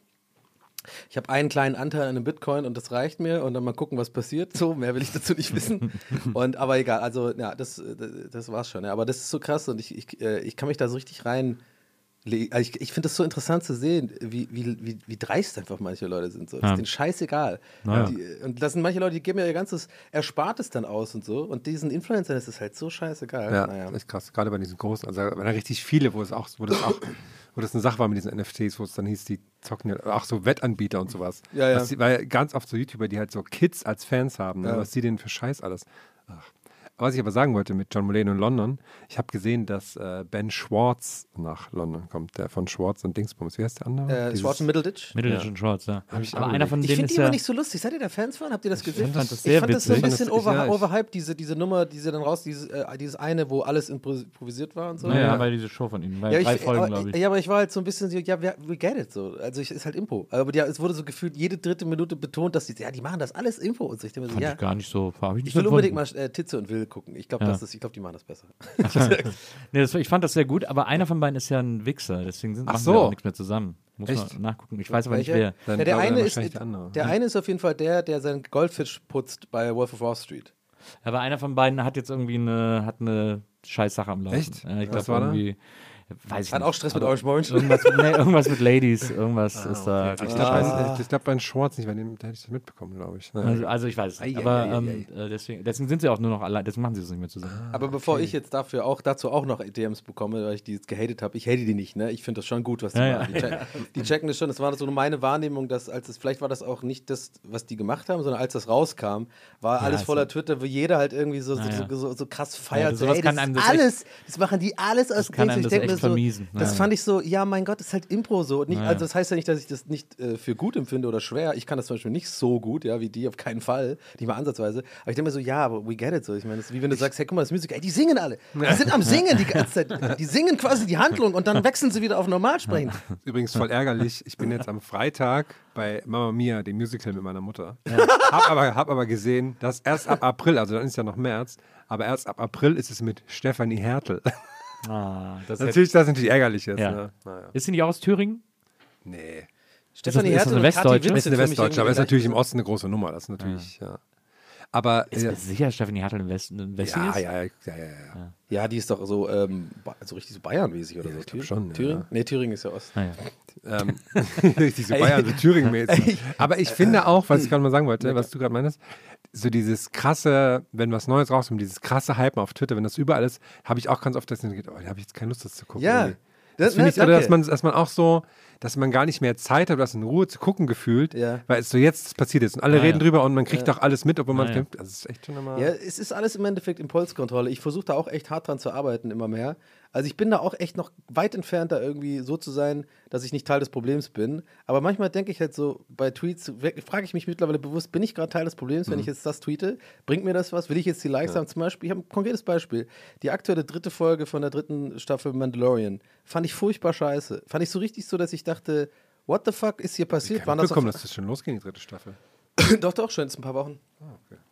Ich habe einen kleinen Anteil an einem Bitcoin und das reicht mir und dann mal gucken, was passiert. So, mehr will ich dazu nicht wissen. Und aber egal, also ja, das, äh, das war's schon. Ja. Aber das ist so krass und ich, ich, äh, ich kann mich da so richtig rein. Also ich ich finde das so interessant zu sehen, wie, wie, wie, wie dreist einfach manche Leute sind. So. Das Ja. ist denen scheißegal. Ja. Die, und das sind manche Leute, die geben ja ihr ganzes Erspartes dann aus und so. Und diesen Influencern ist es halt so scheißegal. Ja, naja. ist krass. Gerade bei diesen großen, also wenn da richtig viele, wo es auch, wo das auch, wo das eine Sache war mit diesen NFTs, wo es dann hieß, die zocken ja, auch so Wettanbieter und sowas. Ja, ja. Was die, weil ganz oft so YouTuber, die halt so Kids als Fans haben, ne? Ja. was die denen für Scheiß alles. Ach. Was ich aber sagen wollte mit John Mulaney und London, ich habe gesehen, dass äh, Ben Schwartz nach London kommt, der von Schwartz und Dingsbums. Wie heißt der andere? Äh, Dieses- Schwarz und Middleditch? Middleditch und Shorts, ja. ich Aber einer von Ich denen finde ist die ja. immer nicht so lustig. Seid ihr da Fans von? Habt ihr das gesehen? fand das ich sehr fand das so ein bisschen Ich fand das- over, ja, ich- overhyped, diese, diese Nummer, die sie dann raus, dieses, äh, dieses eine, wo alles impro- improvisiert war und so. Naja, aber diese Show von ihnen, bei Ja, drei ich, Folgen, aber, glaube ich. ja, aber ich war halt so ein bisschen so, ja, we, get it so. Also ich ist halt Impro. Aber ja, es wurde so gefühlt jede dritte Minute betont, dass die, ja, die machen das alles Impro und so. Ich denke mir so, Fand ja. ich gar nicht so. Ich nicht Ich will unbedingt mal äh, Titze und Will gucken. Ich glaube, Ja. das ist, ich glaube, die machen das besser. Nee, das, ich fand das sehr gut, aber einer von beiden ist ja ein Wichser, deswegen sind, Ach machen so. wir auch nichts mehr zusammen. Muss Echt? man nachgucken. Ich weiß aber nicht, wer. Ja, der eine ist, der der eine ist auf jeden Fall der, der seinen Goldfisch putzt bei Wolf of Wall Street. Aber einer von beiden hat jetzt irgendwie eine, hat eine Scheißsache am Laufen. Echt? Ja, ich Was glaube war da? Weiß ich Hat nicht. auch Stress mit Orange Morange. Irgendwas, mit- nee, irgendwas mit Ladies. Irgendwas Ah, ist da. Ich richtig glaube, scheiße. bei, ich glaub, bei den Shorts nicht, bei dem da hätte ich das mitbekommen, glaube ich. Also, also ich weiß es nicht. Aber ei, ei, ähm, äh, deswegen, deswegen sind sie auch nur noch allein. Deswegen machen sie es nicht mehr zusammen. Aber bevor ich jetzt dafür auch dazu auch noch DMs bekomme, weil ich die jetzt gehatet habe, ich hate die nicht, ne? Ich finde das schon gut, was die Ja, machen. ja. Die, check, die checken das schon. Das war so meine Wahrnehmung, dass als es vielleicht war das auch nicht das, was die gemacht haben, sondern als das rauskam, war alles voller Twitter, wo jeder halt irgendwie so, so, Ja, ja. so, so, so krass feiert. so, sowas ey, kann das einem ist das echt- alles, das machen die alles aus kann einem Ich das denk echt mir so, vermiesen. Das Ja, fand ich so, ja, mein Gott, ist halt Impro so. Nicht, Ja, ja. Also das heißt ja nicht, dass ich das nicht äh, für gut empfinde oder schwer. Ich kann das zum Beispiel nicht so gut, ja, wie die, auf keinen Fall. Nicht mal ansatzweise. Aber ich denke mir so, ja, aber we get it so. Ich meine, das ist wie wenn du sagst, hey, guck mal, das Musical, ey, die singen alle. Die sind am Singen die ganze Zeit. Die singen quasi die Handlung und dann wechseln sie wieder auf Normalsprechen. Übrigens voll ärgerlich. Ich bin jetzt am Freitag bei Mama Mia, dem Musical mit meiner Mutter. Hab, aber, hab aber gesehen, dass erst ab April, also dann ist ja noch März, aber erst ab April ist es mit Stefanie Hertel. Ah, das hätte- natürlich, das ist natürlich ärgerlich jetzt. Ja. Ne? Naja. Ist sie nicht aus Thüringen? Nee. Stefanie ist Hertel eine und Kathi Westdeutsche? Ist eine Westdeutsche, aber ist natürlich im Osten eine große Nummer. Das ist natürlich, ja. Aber Ist ja, mir sicher, Stefanie Hartl im Westen, im Westen ja, ist? ja, ja, ja, ja, ja. Ja, die ist doch so, ähm, so richtig so Bayern-mäßig oder Ja, so. ich Thüringen? schon, ja, Thüringen? ja. Nee, Thüringen ist ja Ost. Ah, ja. ähm, richtig so Bayern, so Thüringen-mäßig. Aber ich finde auch, was ich gerade mal sagen wollte, was du gerade meinst, so dieses krasse, wenn was Neues rauskommt, dieses krasse Hypen auf Twitter, wenn das überall ist, habe ich auch ganz oft, ich denke, oh, da habe ich jetzt keine Lust, das zu gucken. Ja. irgendwie. Das- Das finde ich, oder dass man, dass man auch so, dass man gar nicht mehr Zeit hat, das in Ruhe zu gucken gefühlt, Ja. weil es so jetzt das passiert ist und alle Ah, reden ja. drüber und man kriegt auch alles mit, obwohl man Ah, ja. denkt, das ist echt schon immer. Ja, es ist alles im Endeffekt Impulskontrolle. Ich versuche da auch echt hart dran zu arbeiten, immer mehr. Also ich bin da auch echt noch weit entfernt, da irgendwie so zu sein, dass ich nicht Teil des Problems bin. Aber manchmal denke ich halt so, bei Tweets frage ich mich mittlerweile bewusst, bin ich gerade Teil des Problems, wenn ich jetzt das tweete? Bringt mir das was? Will ich jetzt die Likes haben? Zum Beispiel, ich habe ein konkretes Beispiel. Die aktuelle dritte Folge von der dritten Staffel Mandalorian fand ich furchtbar scheiße. Fand ich so richtig so, dass ich dachte, what the fuck ist hier Ich passiert? habe Waren das mitbekommen, auf- dass das schon losging, die dritte Staffel. doch, doch, schon, jetzt ein paar Wochen. Ah,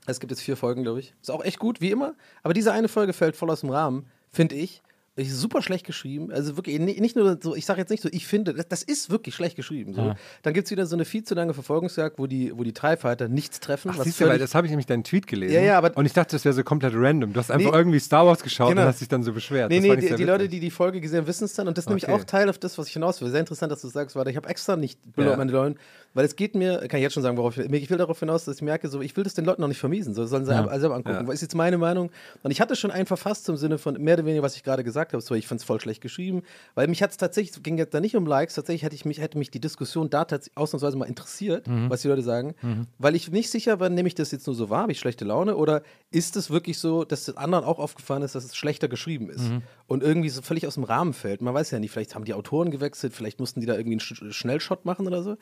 Es gibt jetzt vier Folgen, glaube ich. Ist auch echt gut, wie immer. Aber diese eine Folge fällt voll aus dem Rahmen, finde ich. Ist super schlecht geschrieben. Also wirklich, ni- nicht nur so, ich sage jetzt nicht so, ich finde, das, das ist wirklich schlecht geschrieben. So. Ja. Dann gibt es wieder so eine viel zu lange Verfolgungsjagd, wo die, wo die TIE Fighter nichts treffen. Ach, siehst du, weil das habe ich nämlich deinen Tweet gelesen. Ja, ja, aber- und ich dachte, das wäre so komplett random. Du hast einfach Nee. irgendwie Star Wars geschaut Genau. und hast dich dann so beschwert. Nee, Das nee, die, die Leute, die die Folge gesehen haben, wissen es dann. Und das ist nämlich Okay. auch Teil auf das, was ich hinaus will. Sehr interessant, dass du sagst, warte, ich habe extra nicht Ja. Below Mandalorian, weil es geht mir, kann ich jetzt schon sagen, worauf ich, ich will darauf hinaus, dass ich merke, so, ich will das den Leuten noch nicht vermiesen. So sollen sie Ja. selber- angucken. Ja. Was ist jetzt meine Meinung? Und ich hatte schon einen verfasst zum Sinne von mehr oder weniger, was ich gerade gesagt habe. So, ich fand es voll schlecht geschrieben, weil mich hat es tatsächlich, es ging jetzt da nicht um Likes, tatsächlich hätte, ich mich, hätte mich die Diskussion da tatsächlich ausnahmsweise mal interessiert, Mhm. was die Leute sagen, weil ich nicht sicher war, nehme ich das jetzt nur so wahr, habe ich schlechte Laune oder ist es wirklich so, dass den anderen auch aufgefallen ist, dass es schlechter geschrieben ist und irgendwie so völlig aus dem Rahmen fällt. Man weiß ja nicht, vielleicht haben die Autoren gewechselt, vielleicht mussten die da irgendwie einen Sch Schnellshot machen oder so.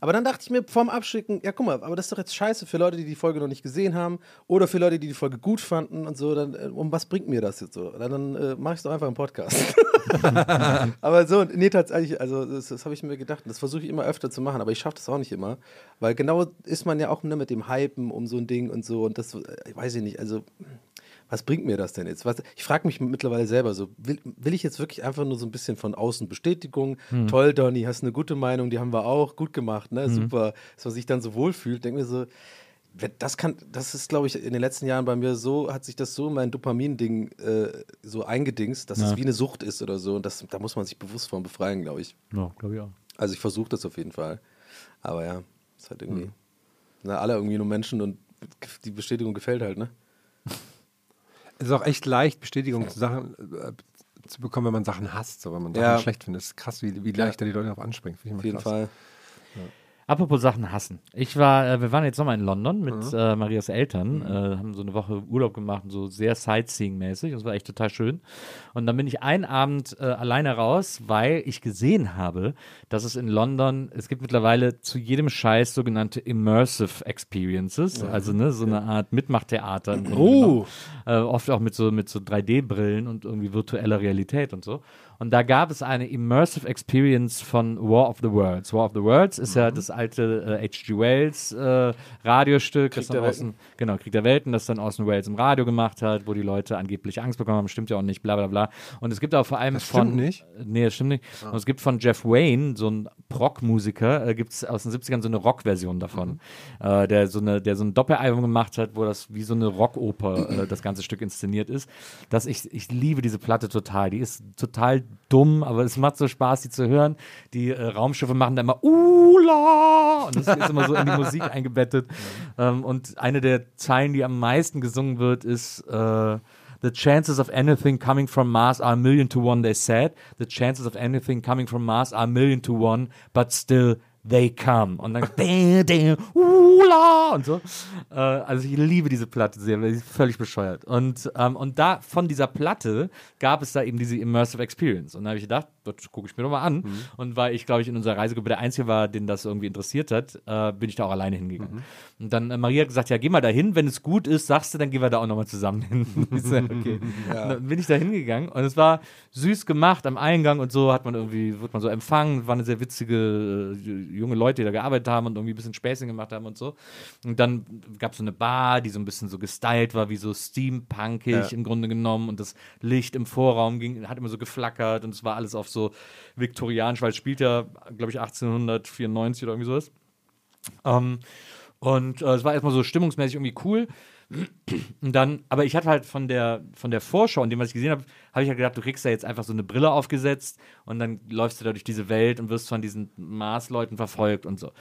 Aber dann dachte ich mir vorm Abschicken, ja guck mal, aber das ist doch jetzt scheiße für Leute, die die Folge noch nicht gesehen haben oder für Leute, die die Folge gut fanden und so. Dann, äh, um was bringt mir das jetzt so? Dann, dann äh, mache ich es doch einfach im Podcast. aber so, nee, tatsächlich, also das, das habe ich mir gedacht. Das versuche ich immer öfter zu machen, aber ich schaffe das auch nicht immer. Weil genau ist man ja auch ne, mit dem Hypen um so ein Ding und so. Und das, äh, weiß ich nicht, also was bringt mir das denn jetzt? Was, ich frage mich mittlerweile selber so, will, will ich jetzt wirklich einfach nur so ein bisschen von außen Bestätigung? Toll, Donny, hast eine gute Meinung, die haben wir auch, gut gemacht, ne? Super, dass man sich dann so wohlfühlt. Denke mir so, das kann, das ist, glaube ich, in den letzten Jahren bei mir so, hat sich das so in mein Dopamin-Ding äh, so eingedingst, dass es wie eine Sucht ist oder so. Und das, da muss man sich bewusst von befreien, glaube ich. Ja, glaube ich auch. Also ich versuche das auf jeden Fall. Aber ja, ist halt irgendwie. Na, alle irgendwie nur Menschen und die Bestätigung gefällt halt, ne? Es ist auch echt leicht, Bestätigung zu Sachen äh, zu bekommen, wenn man Sachen hasst, so wenn man Sachen Ja. schlecht findet. Es ist krass, wie, wie leicht da die Leute darauf anspringen. Finde ich immer Auf jeden krass. Fall. Apropos Sachen hassen. Ich war, äh, wir waren jetzt nochmal in London mit äh, Marias Eltern, äh, haben so eine Woche Urlaub gemacht, und so sehr Sightseeing-mäßig. Das war echt total schön. Und dann bin ich einen Abend äh, alleine raus, weil ich gesehen habe, dass es in London, es gibt mittlerweile zu jedem Scheiß sogenannte Immersive Experiences, also ne, so eine Art Mitmachtheater. im Oh. Äh, oft auch mit so, mit so 3D-Brillen und irgendwie virtueller Realität und so. Und da gab es eine Immersive Experience von War of the Worlds. War of the Worlds ist Mhm. ja das alte äh, H.G. Wells äh, Radiostück, das der dann außen, genau, Krieg der Welten, das dann Orson Welles im Radio gemacht hat, wo die Leute angeblich Angst bekommen haben, stimmt ja auch nicht, bla bla bla. Und es gibt auch vor allem Das von. stimmt nicht? Nee, das stimmt nicht. Und es gibt von Jeff Wayne, so ein Rockmusiker, äh, gibt es aus den 70ern so eine Rockversion davon, äh, der, so eine, der so ein Doppelalbum gemacht hat, wo das wie so eine Rockoper äh, das ganze Stück inszeniert ist. Dass ich, ich liebe diese Platte total. Die ist total dumm, aber es macht so Spaß, die zu hören. Die äh, Raumschiffe machen da immer Ula! Und das ist immer so in die Musik eingebettet. Ähm, und eine der Zeilen, die am meisten gesungen wird, ist äh, The chances of anything coming from Mars are a million to one, they said. The chances of anything coming from Mars are a million to one, but still they come. Und dann dä, dä, ula, und so. Äh, also ich liebe diese Platte sehr, weil sie völlig bescheuert. Und, ähm, und da von dieser Platte gab es da eben diese Immersive Experience. Und da habe ich gedacht, das gucke ich mir doch mal an. Und weil ich, glaube ich, in unserer Reisegruppe der Einzige war, den das irgendwie interessiert hat, äh, bin ich da auch alleine hingegangen. Und dann äh, Maria hat gesagt, ja, geh mal dahin, wenn es gut ist, sagst du, dann gehen wir da auch nochmal zusammen hin. so, okay. Und dann bin ich da hingegangen und es war süß gemacht am Eingang und so hat man irgendwie, wird man so empfangen, waren sehr witzige äh, junge Leute, die da gearbeitet haben und irgendwie ein bisschen Späßchen gemacht haben und so. Und dann gab es so eine Bar, die so ein bisschen so gestylt war, wie so steampunkig im Grunde genommen und das Licht im Vorraum ging, hat immer so geflackert und es war alles auf so viktorianisch, weil es spielt ja, glaube ich, 1894 oder irgendwie sowas. Ähm, und äh, es war erstmal so stimmungsmäßig irgendwie cool. Und dann, aber ich hatte halt von der, von der Vorschau und dem, was ich gesehen habe, habe ich halt gedacht, du kriegst da jetzt einfach so eine Brille aufgesetzt und dann läufst du da durch diese Welt und wirst von diesen Mars-Leuten verfolgt und so.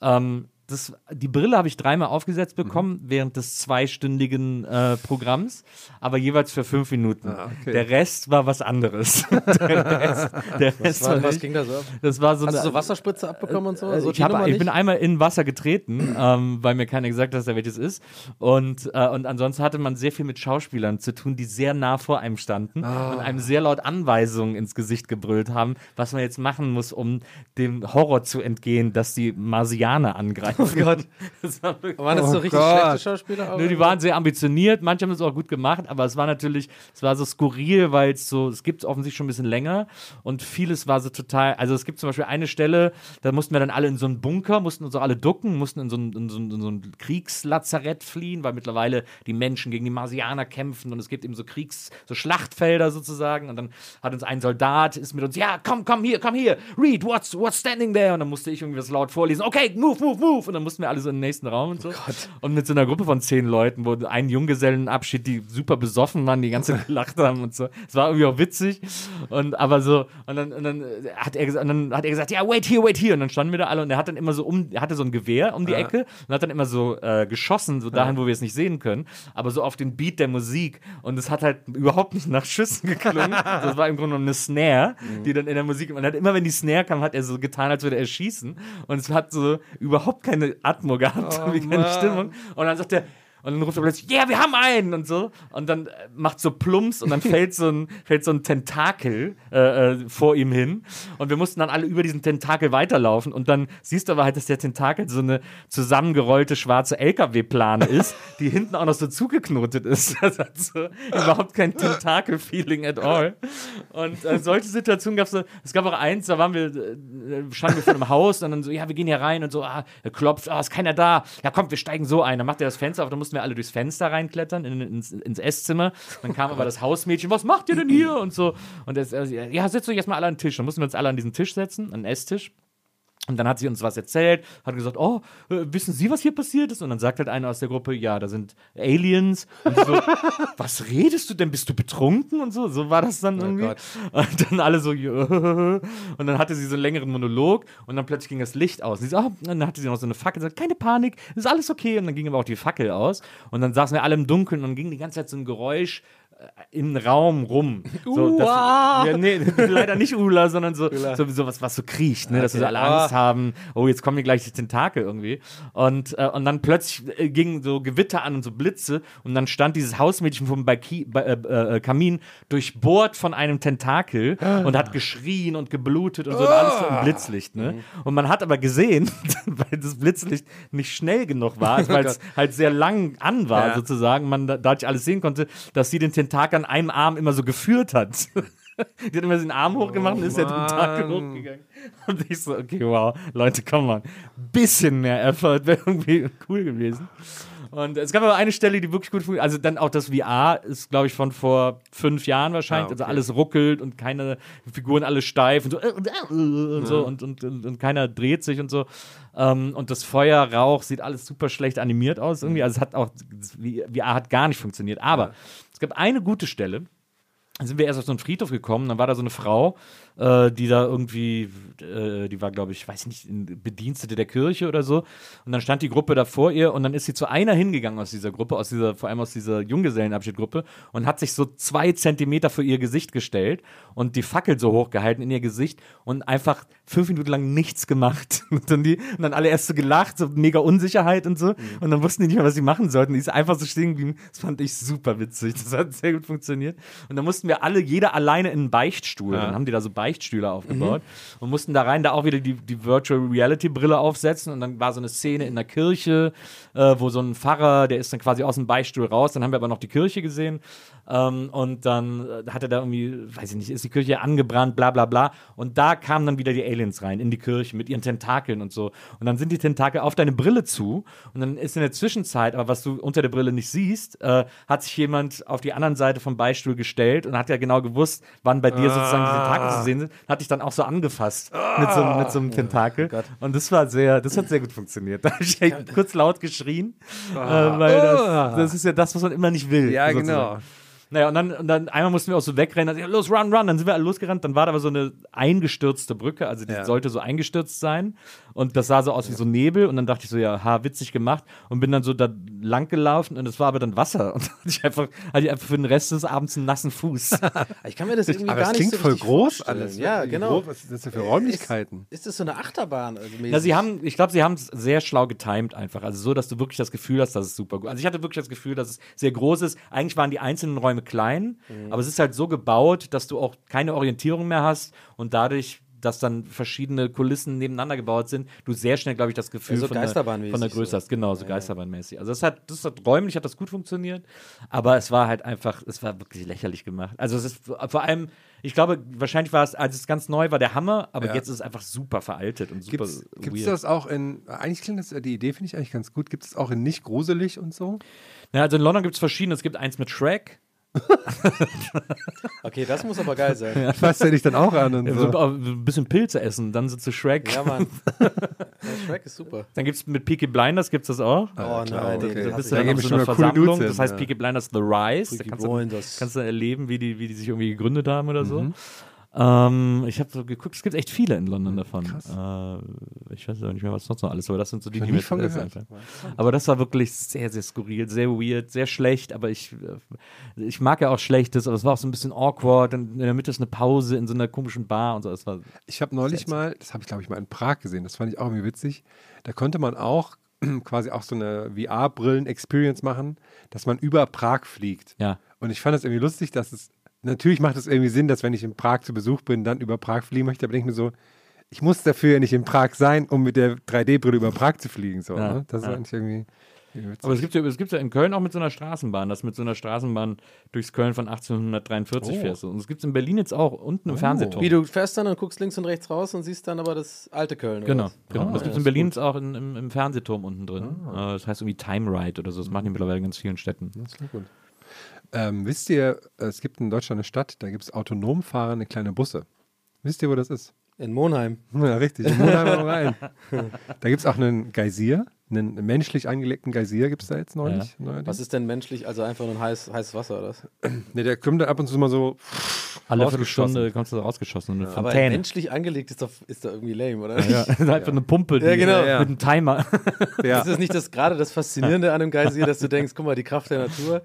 Ähm, das, die Brille habe ich dreimal aufgesetzt bekommen während des zweistündigen äh, Programms, aber jeweils für fünf Minuten. okay. Der Rest war was anderes. der Rest, der Rest Was, war, was ging da so ab? das war so Hast du eine- so Wasserspritze abbekommen und so? äh, so ich, die hab, ich bin einmal in Wasser getreten, ähm, weil mir keiner gesagt hat, dass er welches ist. Und, äh, und ansonsten hatte man sehr viel mit Schauspielern zu tun, die sehr nah vor einem standen Ah. und einem sehr laut Anweisungen ins Gesicht gebrüllt haben, was man jetzt machen muss, um dem Horror zu entgehen, dass die Marsianer angreifen. Oh Gott. Das war wirklich Waren das so Oh richtig Gott. schlechte Schauspieler? Nö, die waren sehr ambitioniert, manche haben es auch gut gemacht, aber es war natürlich, es war so skurril, weil es so, es gibt es offensichtlich schon ein bisschen länger und vieles war so total, also es gibt zum Beispiel eine Stelle, da mussten wir dann alle in so einen Bunker, mussten uns auch alle ducken, mussten in so ein, in so ein, in so ein Kriegslazarett fliehen, weil mittlerweile die Menschen gegen die Marsianer kämpfen und es gibt eben so Kriegs-, so Schlachtfelder sozusagen und dann hat uns ein Soldat, ist mit uns, ja, komm, komm hier, komm hier, read, what's, what's standing there? Und dann musste ich irgendwie das laut vorlesen, okay, move, move, move und dann mussten wir alle so in den nächsten Raum und so. und mit so einer Gruppe von zehn Leuten, wo ein Junggesellenabschied, die super besoffen waren, die ganze gelacht haben und so. Es war irgendwie auch witzig. Und aber so und dann, und dann hat er gesagt, dann hat er gesagt, ja, wait here, wait here. Und dann standen wir da alle und er hat dann immer so um, er hatte so ein Gewehr um die Ecke und hat dann immer so äh, geschossen, so dahin, wo wir es nicht sehen können, aber so auf den Beat der Musik. Und es hat halt überhaupt nicht nach Schüssen geklungen. das war im Grunde eine Snare, die dann in der Musik und hat immer wenn die Snare kam, hat er so getan, als würde er schießen. Und es hat so überhaupt keine Atmo gehabt, wie keine Stimmung. Und dann sagt er und dann ruft er plötzlich, ja, yeah, wir haben einen und so. Und dann äh, macht so Plumps und dann fällt so ein, fällt so ein Tentakel äh, äh, vor ihm hin. Und wir mussten dann alle über diesen Tentakel weiterlaufen. Und dann siehst du aber halt, dass der Tentakel so eine zusammengerollte schwarze LKW-Plane ist, die hinten auch noch so zugeknotet ist. Das hat so überhaupt kein Tentakel-Feeling at all. Und äh, solche Situationen gab es. Es gab auch eins, da waren wir, äh, standen wir vor einem Haus und dann so, ja, wir gehen hier rein und so, ah, er klopft, ah, ist keiner da. Ja, kommt, wir steigen so ein. Dann macht er das Fenster auf, dann mussten wir alle durchs Fenster reinklettern in, ins, ins Esszimmer. Dann kam aber das Hausmädchen, was macht ihr denn hier? Und so. Und er, er, ja, setzt euch erstmal alle an den Tisch. Dann mussten wir uns alle an diesen Tisch setzen, an den Esstisch. Und dann hat sie uns was erzählt, hat gesagt, oh, äh, wissen Sie, was hier passiert ist? Und dann sagt halt einer aus der Gruppe, ja, da sind Aliens. Und so, was redest du denn? Bist du betrunken? Und so, so war das dann irgendwie. Gott. Und dann alle so, ja. und dann hatte sie so einen längeren Monolog und dann plötzlich ging das Licht aus. Und, sie so, oh, und dann hatte sie noch so eine Fackel, und sagt, keine Panik, ist alles okay. Und dann ging aber auch die Fackel aus. Und dann saßen wir alle im Dunkeln und dann ging die ganze Zeit so ein Geräusch im Raum rum. So, dass, ja, nee, leider nicht Ula, sondern so, so, so was, was so kriecht, ne? dass wir so alle Angst haben, oh, jetzt kommen hier gleich die Tentakel irgendwie. Und, äh, und dann plötzlich äh, gingen so Gewitter an und so Blitze und dann stand dieses Hausmädchen vom Balki bei, äh, äh, Kamin durchbohrt von einem Tentakel und hat geschrien und geblutet und so und alles so im Blitzlicht. Ne? Und man hat aber gesehen, weil das Blitzlicht nicht schnell genug war, weil es halt sehr lang an war Ja. sozusagen, man da, dadurch alles sehen konnte, dass sie den Tentakel an einem Arm immer so geführt hat. Die hat immer den Arm hochgemacht und ist der Tentakel Mann. hochgegangen. Und ich so, okay, wow, Leute, komm mal. Bisschen mehr Effort wäre irgendwie cool gewesen. Und es gab aber eine Stelle, die wirklich gut funktioniert. Also dann auch das VR ist, glaube ich, von vor fünf Jahren wahrscheinlich. Ah, okay. Also alles ruckelt und keine Figuren alle steif und so äh, und, äh, und so und, und, und, keiner dreht sich und so. Ähm, und das Feuer, Rauch sieht alles super schlecht animiert aus irgendwie. Also es hat auch, VR hat gar nicht funktioniert. Aber es gab eine gute Stelle. Dann sind wir erst auf so einen Friedhof gekommen, dann war da so eine Frau, äh, die da irgendwie, äh, die war, glaube ich, weiß nicht, Bedienstete der Kirche oder so. Und dann stand die Gruppe da vor ihr und dann ist sie zu einer hingegangen aus dieser Gruppe, aus dieser, vor allem aus dieser Junggesellenabschiedgruppe und hat sich so zwei Zentimeter vor ihr Gesicht gestellt und die Fackel so hochgehalten in ihr Gesicht und einfach fünf Minuten lang nichts gemacht. Und dann, die, und dann alle erst so gelacht, so mega Unsicherheit und so. Und dann wussten die nicht mehr, was sie machen sollten. Die ist einfach so stehen geblieben. Das fand ich super witzig. Das hat sehr gut funktioniert. Und dann mussten wir alle, jeder alleine in einen Beichtstuhl. Dann haben die da so Beichtstühle aufgebaut und mussten da rein, da auch wieder die, die Virtual Reality Brille aufsetzen. Und dann war so eine Szene in der Kirche, äh, wo so ein Pfarrer, der ist dann quasi aus dem Beichtstuhl raus. Dann haben wir aber noch die Kirche gesehen. Ähm, und dann äh, hat er da irgendwie, weiß ich nicht, ist die Kirche angebrannt, bla bla bla. Und da kamen dann wieder die Aliens rein in die Kirche mit ihren Tentakeln und so. Und dann sind die Tentakel auf deine Brille zu. Und dann ist in der Zwischenzeit, aber was du unter der Brille nicht siehst, äh, hat sich jemand auf die anderen Seite vom Beistuhl gestellt und hat ja genau gewusst, wann bei dir sozusagen die Tentakel zu sehen sind. Hat dich dann auch so angefasst mit, so, mit so einem Tentakel. und das war sehr, das hat sehr gut funktioniert. Da habe ich echt kurz laut geschrien, äh, weil das, das ist ja das, was man immer nicht will. Ja, sozusagen. genau. Naja, und dann, und dann einmal mussten wir auch so wegrennen. Also, los, run, run. Dann sind wir alle losgerannt. Dann war da aber so eine eingestürzte Brücke. Also die Ja. sollte so eingestürzt sein. Und das sah so aus wie so Nebel. Und dann dachte ich so, ja, ha, witzig gemacht. Und bin dann so da lang gelaufen. Und es war aber dann Wasser. Und dann hatte ich einfach, hatte ich einfach für den Rest des Abends einen nassen Fuß. Ich kann mir das irgendwie Aber gar es nicht klingt so voll richtig groß vorstellen. alles. Ja, genau. groß- Was ist das denn für Räumlichkeiten? Ist, ist das so eine Achterbahn? Also Ja, sie haben, ich glaube, sie haben es sehr schlau getimed einfach. Also so, dass du wirklich das Gefühl hast, dass es super gut. Also ich hatte wirklich das Gefühl, dass es sehr groß ist. Eigentlich waren die einzelnen Räume klein, Mhm. aber es ist halt so gebaut, dass du auch keine Orientierung mehr hast und dadurch dass dann verschiedene Kulissen nebeneinander gebaut sind, du sehr schnell, glaube ich, das Gefühl Ja, so von, der, von der Größe so. hast. Genau, so Geisterbahnmäßig. Also das hat, das hat räumlich hat das gut funktioniert, aber es war halt einfach, es war wirklich lächerlich gemacht. Also es ist vor allem, ich glaube, wahrscheinlich war es, als es ganz neu war, der Hammer, aber Ja. jetzt ist es einfach super veraltet und super Gibt es weird. das auch in, eigentlich klingt das, die Idee finde ich eigentlich ganz gut, gibt es auch in nicht gruselig und so? Ja, also in London gibt es verschiedene. Es gibt eins mit Shrek. Okay, das muss aber geil sein. Was hätte ich dann auch an und So. so. Ein bisschen Pilze essen, dann sitzt du Shrek. Ja, Mann. Ja, Shrek ist super. Dann gibt es mit Peaky Blinders gibt's das auch. Oh nein, okay. Da bist du Da dann auf so einer Versammlung. Das heißt ja. Peaky Blinders The Rise. Da Peaky kannst du, kannst du erleben, wie die, wie die sich irgendwie gegründet haben oder Mhm. so. Ähm, ich habe so geguckt, es gibt echt viele in London davon. Äh, ich weiß auch nicht mehr, was sonst noch alles, aber das sind so die, die mir von gehört. Aber das war wirklich sehr, sehr skurril, sehr weird, sehr schlecht, aber ich, äh, ich mag ja auch Schlechtes, aber es war auch so ein bisschen awkward und in der Mitte ist eine Pause in so einer komischen Bar und so. War Ich habe neulich mal, das habe ich glaube ich mal in Prag gesehen, das fand ich auch irgendwie witzig. Da konnte man auch quasi auch so eine VR-Brillen-Experience machen, dass man über Prag fliegt. Ja. Und ich fand das irgendwie lustig, dass es, natürlich macht es irgendwie Sinn, dass wenn ich in Prag zu Besuch bin, dann über Prag fliegen möchte, aber denke ich mir so, ich muss dafür ja nicht in Prag sein, um mit der 3D-Brille über Prag zu fliegen. So, Ja, ne? Das ist ja. eigentlich irgendwie. Aber es gibt ja, es gibt ja in Köln auch mit so einer Straßenbahn, das mit so einer Straßenbahn durchs Köln von 1843 Oh. fährst. du. Und es gibt es in Berlin jetzt auch unten im Fernsehturm. Wie du fährst dann und guckst links und rechts raus und siehst dann aber das alte Köln. Genau, genau. Ah, das gibt es in Berlin jetzt auch in, im, im Fernsehturm unten drin. Äh, das heißt irgendwie Time Ride oder so. Das machen die mittlerweile in ganz vielen Städten. Das klingt gut. Ähm, wisst ihr, es gibt in Deutschland eine Stadt, da gibt es autonom fahrende kleine Busse. Wisst ihr, wo das ist? In Monheim. Ja, richtig, in Monheim am Rhein. Da gibt es auch einen Geysir, einen menschlich angelegten Geysir gibt es da jetzt neulich. neuerdings. Was ist denn menschlich? Also einfach nur ein heiß, heißes Wasser, oder was? Ne, der kommt da ab und zu mal so. Alle. Viertelstunde kommst du da rausgeschossen. Eine Aber Fontäne. menschlich angelegt ist doch, ist doch irgendwie lame, oder? Ja, einfach eine Pumpe die, Ja, genau. mit einem Timer. Ja. Ist das nicht das gerade das Faszinierende an einem Geysir, dass du denkst, guck mal, die Kraft der Natur,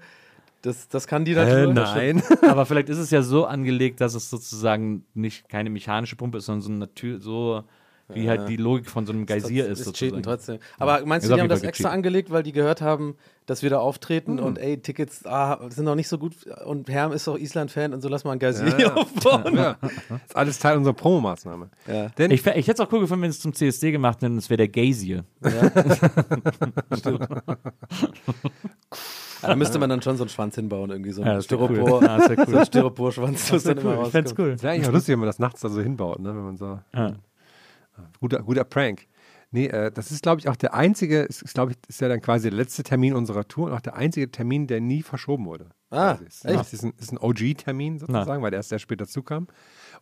das, das kann die Natur? Äh, nein. Aber vielleicht ist es ja so angelegt, dass es sozusagen nicht keine mechanische Pumpe ist, sondern so, Natur, so wie halt die Logik von so einem Geysir ist. ist sozusagen. cheaten trotzdem. Aber meinst Ist du, die haben das extra angelegt, weil die gehört haben, dass wir da auftreten Hm. und ey, Tickets ah, sind noch nicht so gut und Herm ist doch Island-Fan und so lass mal ein Geysir aufbauen. Ja. Das ist alles Teil unserer Promomaßnahme. Ja. Denn Ich, ich hätte es auch cool gefunden, wenn es zum CSD gemacht hätten, es wäre der Gazier. Da müsste man dann schon so einen Schwanz hinbauen, irgendwie so Ja, ein das wär cool. Styropor, Ja, das wär cool. so ein Styroporschwanz, das dann immer Ich cool. Das wäre eigentlich auch lustig, wenn man das nachts da so hinbaut, ne? wenn man so. Ja. Guter, guter Prank. Nee, äh, das ist, glaube ich, auch der einzige, ist, ist glaube ich, ist ja dann quasi der letzte Termin unserer Tour und auch der einzige Termin, der nie verschoben wurde. Ah, Quasi. ist, echt? Das ist ein, ist ein OG-Termin sozusagen, weil der erst sehr spät dazu kam.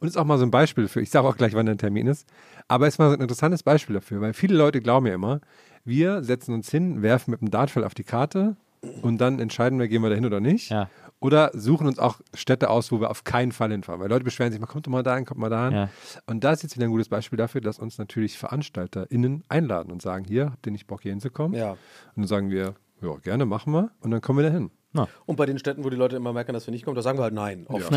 Und ist auch mal so ein Beispiel dafür. Ich sage auch gleich, wann der Termin ist. Aber ist mal so ein interessantes Beispiel dafür, weil viele Leute glauben ja immer, wir setzen uns hin, werfen mit dem Dartpfeil auf die Karte und dann entscheiden wir, gehen wir da hin oder nicht. Ja. Oder suchen uns auch Städte aus, wo wir auf keinen Fall hinfahren. Weil Leute beschweren sich mal, kommt doch mal dahin, kommt mal dahin. Ja. Und da ist jetzt wieder ein gutes Beispiel dafür, dass uns natürlich VeranstalterInnen einladen und sagen, hier, habt ihr nicht Bock hier hinzukommen? Ja. Und dann sagen wir, ja, gerne, machen wir. Und dann kommen wir dahin. Und bei den Städten, wo die Leute immer merken, dass wir nicht kommen, da sagen wir halt nein. Oft.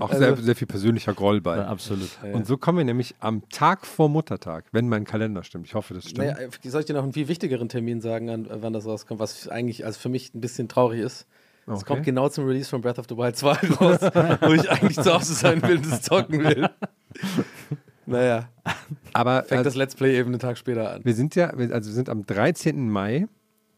Auch sehr, sehr viel persönlicher Groll bei. Ja, absolut. Und so kommen wir nämlich am Tag vor Muttertag, wenn mein Kalender stimmt. Ich hoffe, das stimmt. Naja, äh, soll ich dir noch einen viel wichtigeren Termin sagen, an, wann das rauskommt, was eigentlich also für mich ein bisschen traurig ist? Es Okay. kommt genau zum Release von Breath of the Wild 2 raus, wo ich eigentlich zu Hause sein will und das zocken will. Naja, Aber fängt äh, das Let's Play eben einen Tag später an. wir sind ja, also wir sind am 13. Mai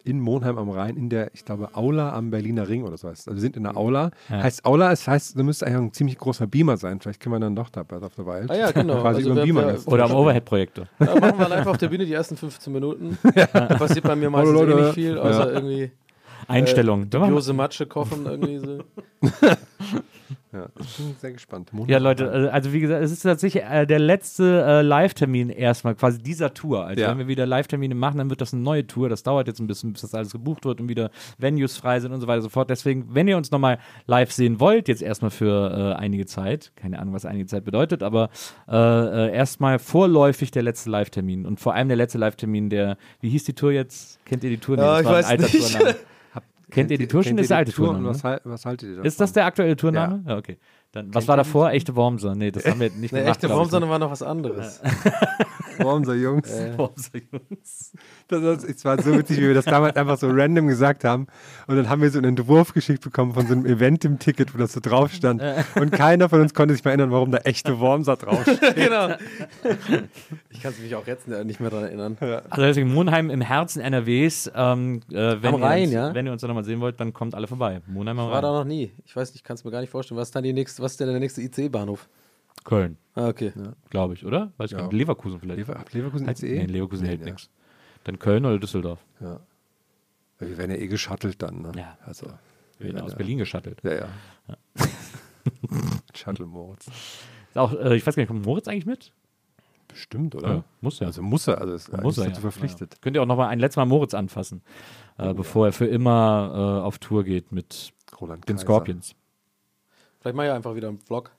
in Monheim am Rhein in der, ich glaube, Aula am Berliner Ring oder so heißt. Also wir sind in der Aula. Heißt Aula, es heißt, da müsste eigentlich ein ziemlich großer Beamer sein. Vielleicht können wir dann doch da Breath of the Wild. Ah ja, genau. Quasi Also über den Beamer. jetzt. Oder am Overhead-Projektor. Da machen wir live auf der Bühne die ersten 15 Minuten. Da passiert bei mir meistens Hallo, eh nicht viel, außer irgendwie Einstellung. Da machen wir- Jose Matsche kochen irgendwie so. Ja, ich bin sehr gespannt. Ja, Leute, äh, also wie gesagt, es ist tatsächlich äh, der letzte äh, Live-Termin erstmal, quasi dieser Tour. Also Ja. wenn wir wieder Live-Termine machen, dann wird das eine neue Tour. Das dauert jetzt ein bisschen, bis das alles gebucht wird und wieder Venues frei sind und so weiter und so fort. Deswegen, wenn ihr uns nochmal live sehen wollt, jetzt erstmal für äh, einige Zeit, keine Ahnung, was einige Zeit bedeutet, aber äh, äh, erstmal vorläufig der letzte Live-Termin und vor allem der letzte Live-Termin, der, wie hieß die Tour jetzt? Kennt ihr die Tour? Nee, Ja, das ich war ein weiß alter nicht. Kennt ihr die Tour schon? Kennt Das ist der die alte Tour Tourname. was, hal- was haltet ihr davon? Ist das der aktuelle Tourname? Ja, okay. Dann, was war davor? Echte Wormser? Nee, das haben wir nicht Eine gemacht. echte ich, ne? sondern war noch was anderes. Wormser Jungs? Wormser Jungs. Das, war- es war so witzig, wie wir das damals einfach so random gesagt haben. Und dann haben wir so einen Entwurf geschickt bekommen von so einem Event im Ticket, wo das so drauf stand. Und keiner von uns konnte sich mehr erinnern, warum da echte Wormser draufsteht. genau. Ich kann mich auch jetzt nicht mehr daran erinnern. Also deswegen Monheim im Herzen NRWs. Ähm, äh, wenn, Am ihr Rhein, uns, ja? wenn ihr uns da nochmal sehen wollt, dann kommt alle vorbei. Monheim am War da Rhein. noch nie. Ich weiß nicht, kann es mir gar nicht vorstellen. Was ist dann die nächste, was ist denn der nächste IC-Bahnhof? Köln, Ah, okay. glaube ich, oder? Weiß ich gar nicht. Leverkusen vielleicht. Lever Leverkusen Halt- ICE? Nee, Leverkusen hält ja. nichts. Dann Köln oder Düsseldorf. Ja. Wir werden ja eh geschuttelt dann. Ne? Ja. Also, Wir werden ja, aus ja. Berlin geschattelt. Ja, ja. Shuttle Moritz. Ist auch, äh, ich weiß gar nicht, kommt Moritz eigentlich mit? Bestimmt, oder? muss ja. Also muss er, also ist muss er dazu ja. verpflichtet. Ja. Könnt ihr auch nochmal ein letztes Mal Moritz anfassen, äh, bevor er für immer äh, auf Tour geht mit Roland den Kaiser. Scorpions. Vielleicht mal ja einfach wieder einen Vlog.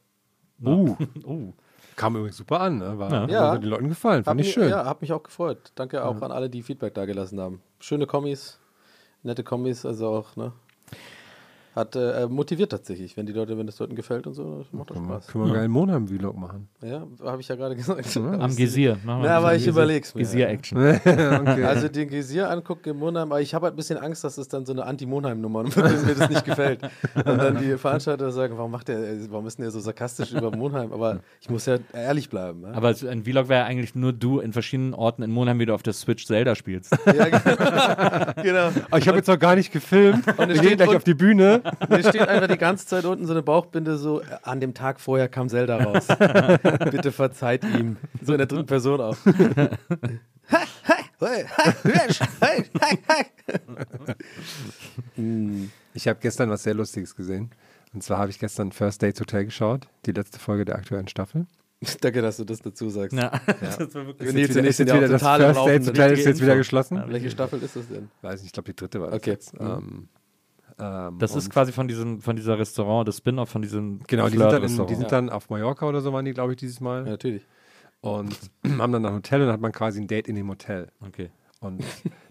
Uh, Oh. kam übrigens super an, ne? War, Ja. Ja. hat den Leuten gefallen, Hab fand ich mich, schön. Ja, hat mich auch gefreut. Danke auch an alle, die Feedback da gelassen haben. Schöne Kommis, nette Kommis, also auch, ne? Hat äh, motiviert tatsächlich, wenn die Leute, wenn es Leuten gefällt und so, das macht Können wir, Spaß. können wir einen Monheim-Vlog machen. Ja, habe ich ja gerade gesagt. Am Gesier. Wir Ja, aber ich überleg's mir. Gesier-Action. okay. Also den Gesier angucken in Monheim, aber ich habe halt ein bisschen Angst, dass es dann so eine Anti-Monheim-Nummer wird, wenn mir das nicht gefällt. Und dann die Veranstalter sagen, warum macht der, warum ist denn der so sarkastisch über Monheim? Aber ich muss ja ehrlich bleiben. Ja? Aber so ein Vlog wäre eigentlich nur du in verschiedenen Orten in Monheim, wie du auf der Switch Zelda spielst. Ja, genau. Oh, ich habe jetzt noch gar nicht gefilmt. Und Wir gehen steht gleich auf die Bühne. Hier steht einfach die ganze Zeit unten so eine Bauchbinde, so äh, an dem Tag vorher kam Zelda raus. Bitte verzeiht ihm. So in der dritten Person auch. Ich habe gestern was sehr Lustiges gesehen. Und zwar habe ich gestern First Dates Hotel geschaut, die letzte Folge der aktuellen Staffel. Danke, dass du das dazu sagst. Ja. Das war wirklich Ist Nils jetzt und wieder, ich ist sind jetzt ja das First Dates. Hotel ist jetzt wieder geschlossen. Welche Staffel ist das denn? Weiß nicht, ich glaube die dritte war das Okay. jetzt. Ähm, ähm, Das ist quasi von diesem, von dieser Restaurant, das Spin-off von diesem Genau, die sind, dann in, die sind dann auf Mallorca oder so waren die, glaube ich, dieses Mal. Ja, natürlich. Und haben dann ein Hotel und dann hat man quasi ein Date in dem Hotel. Okay. Und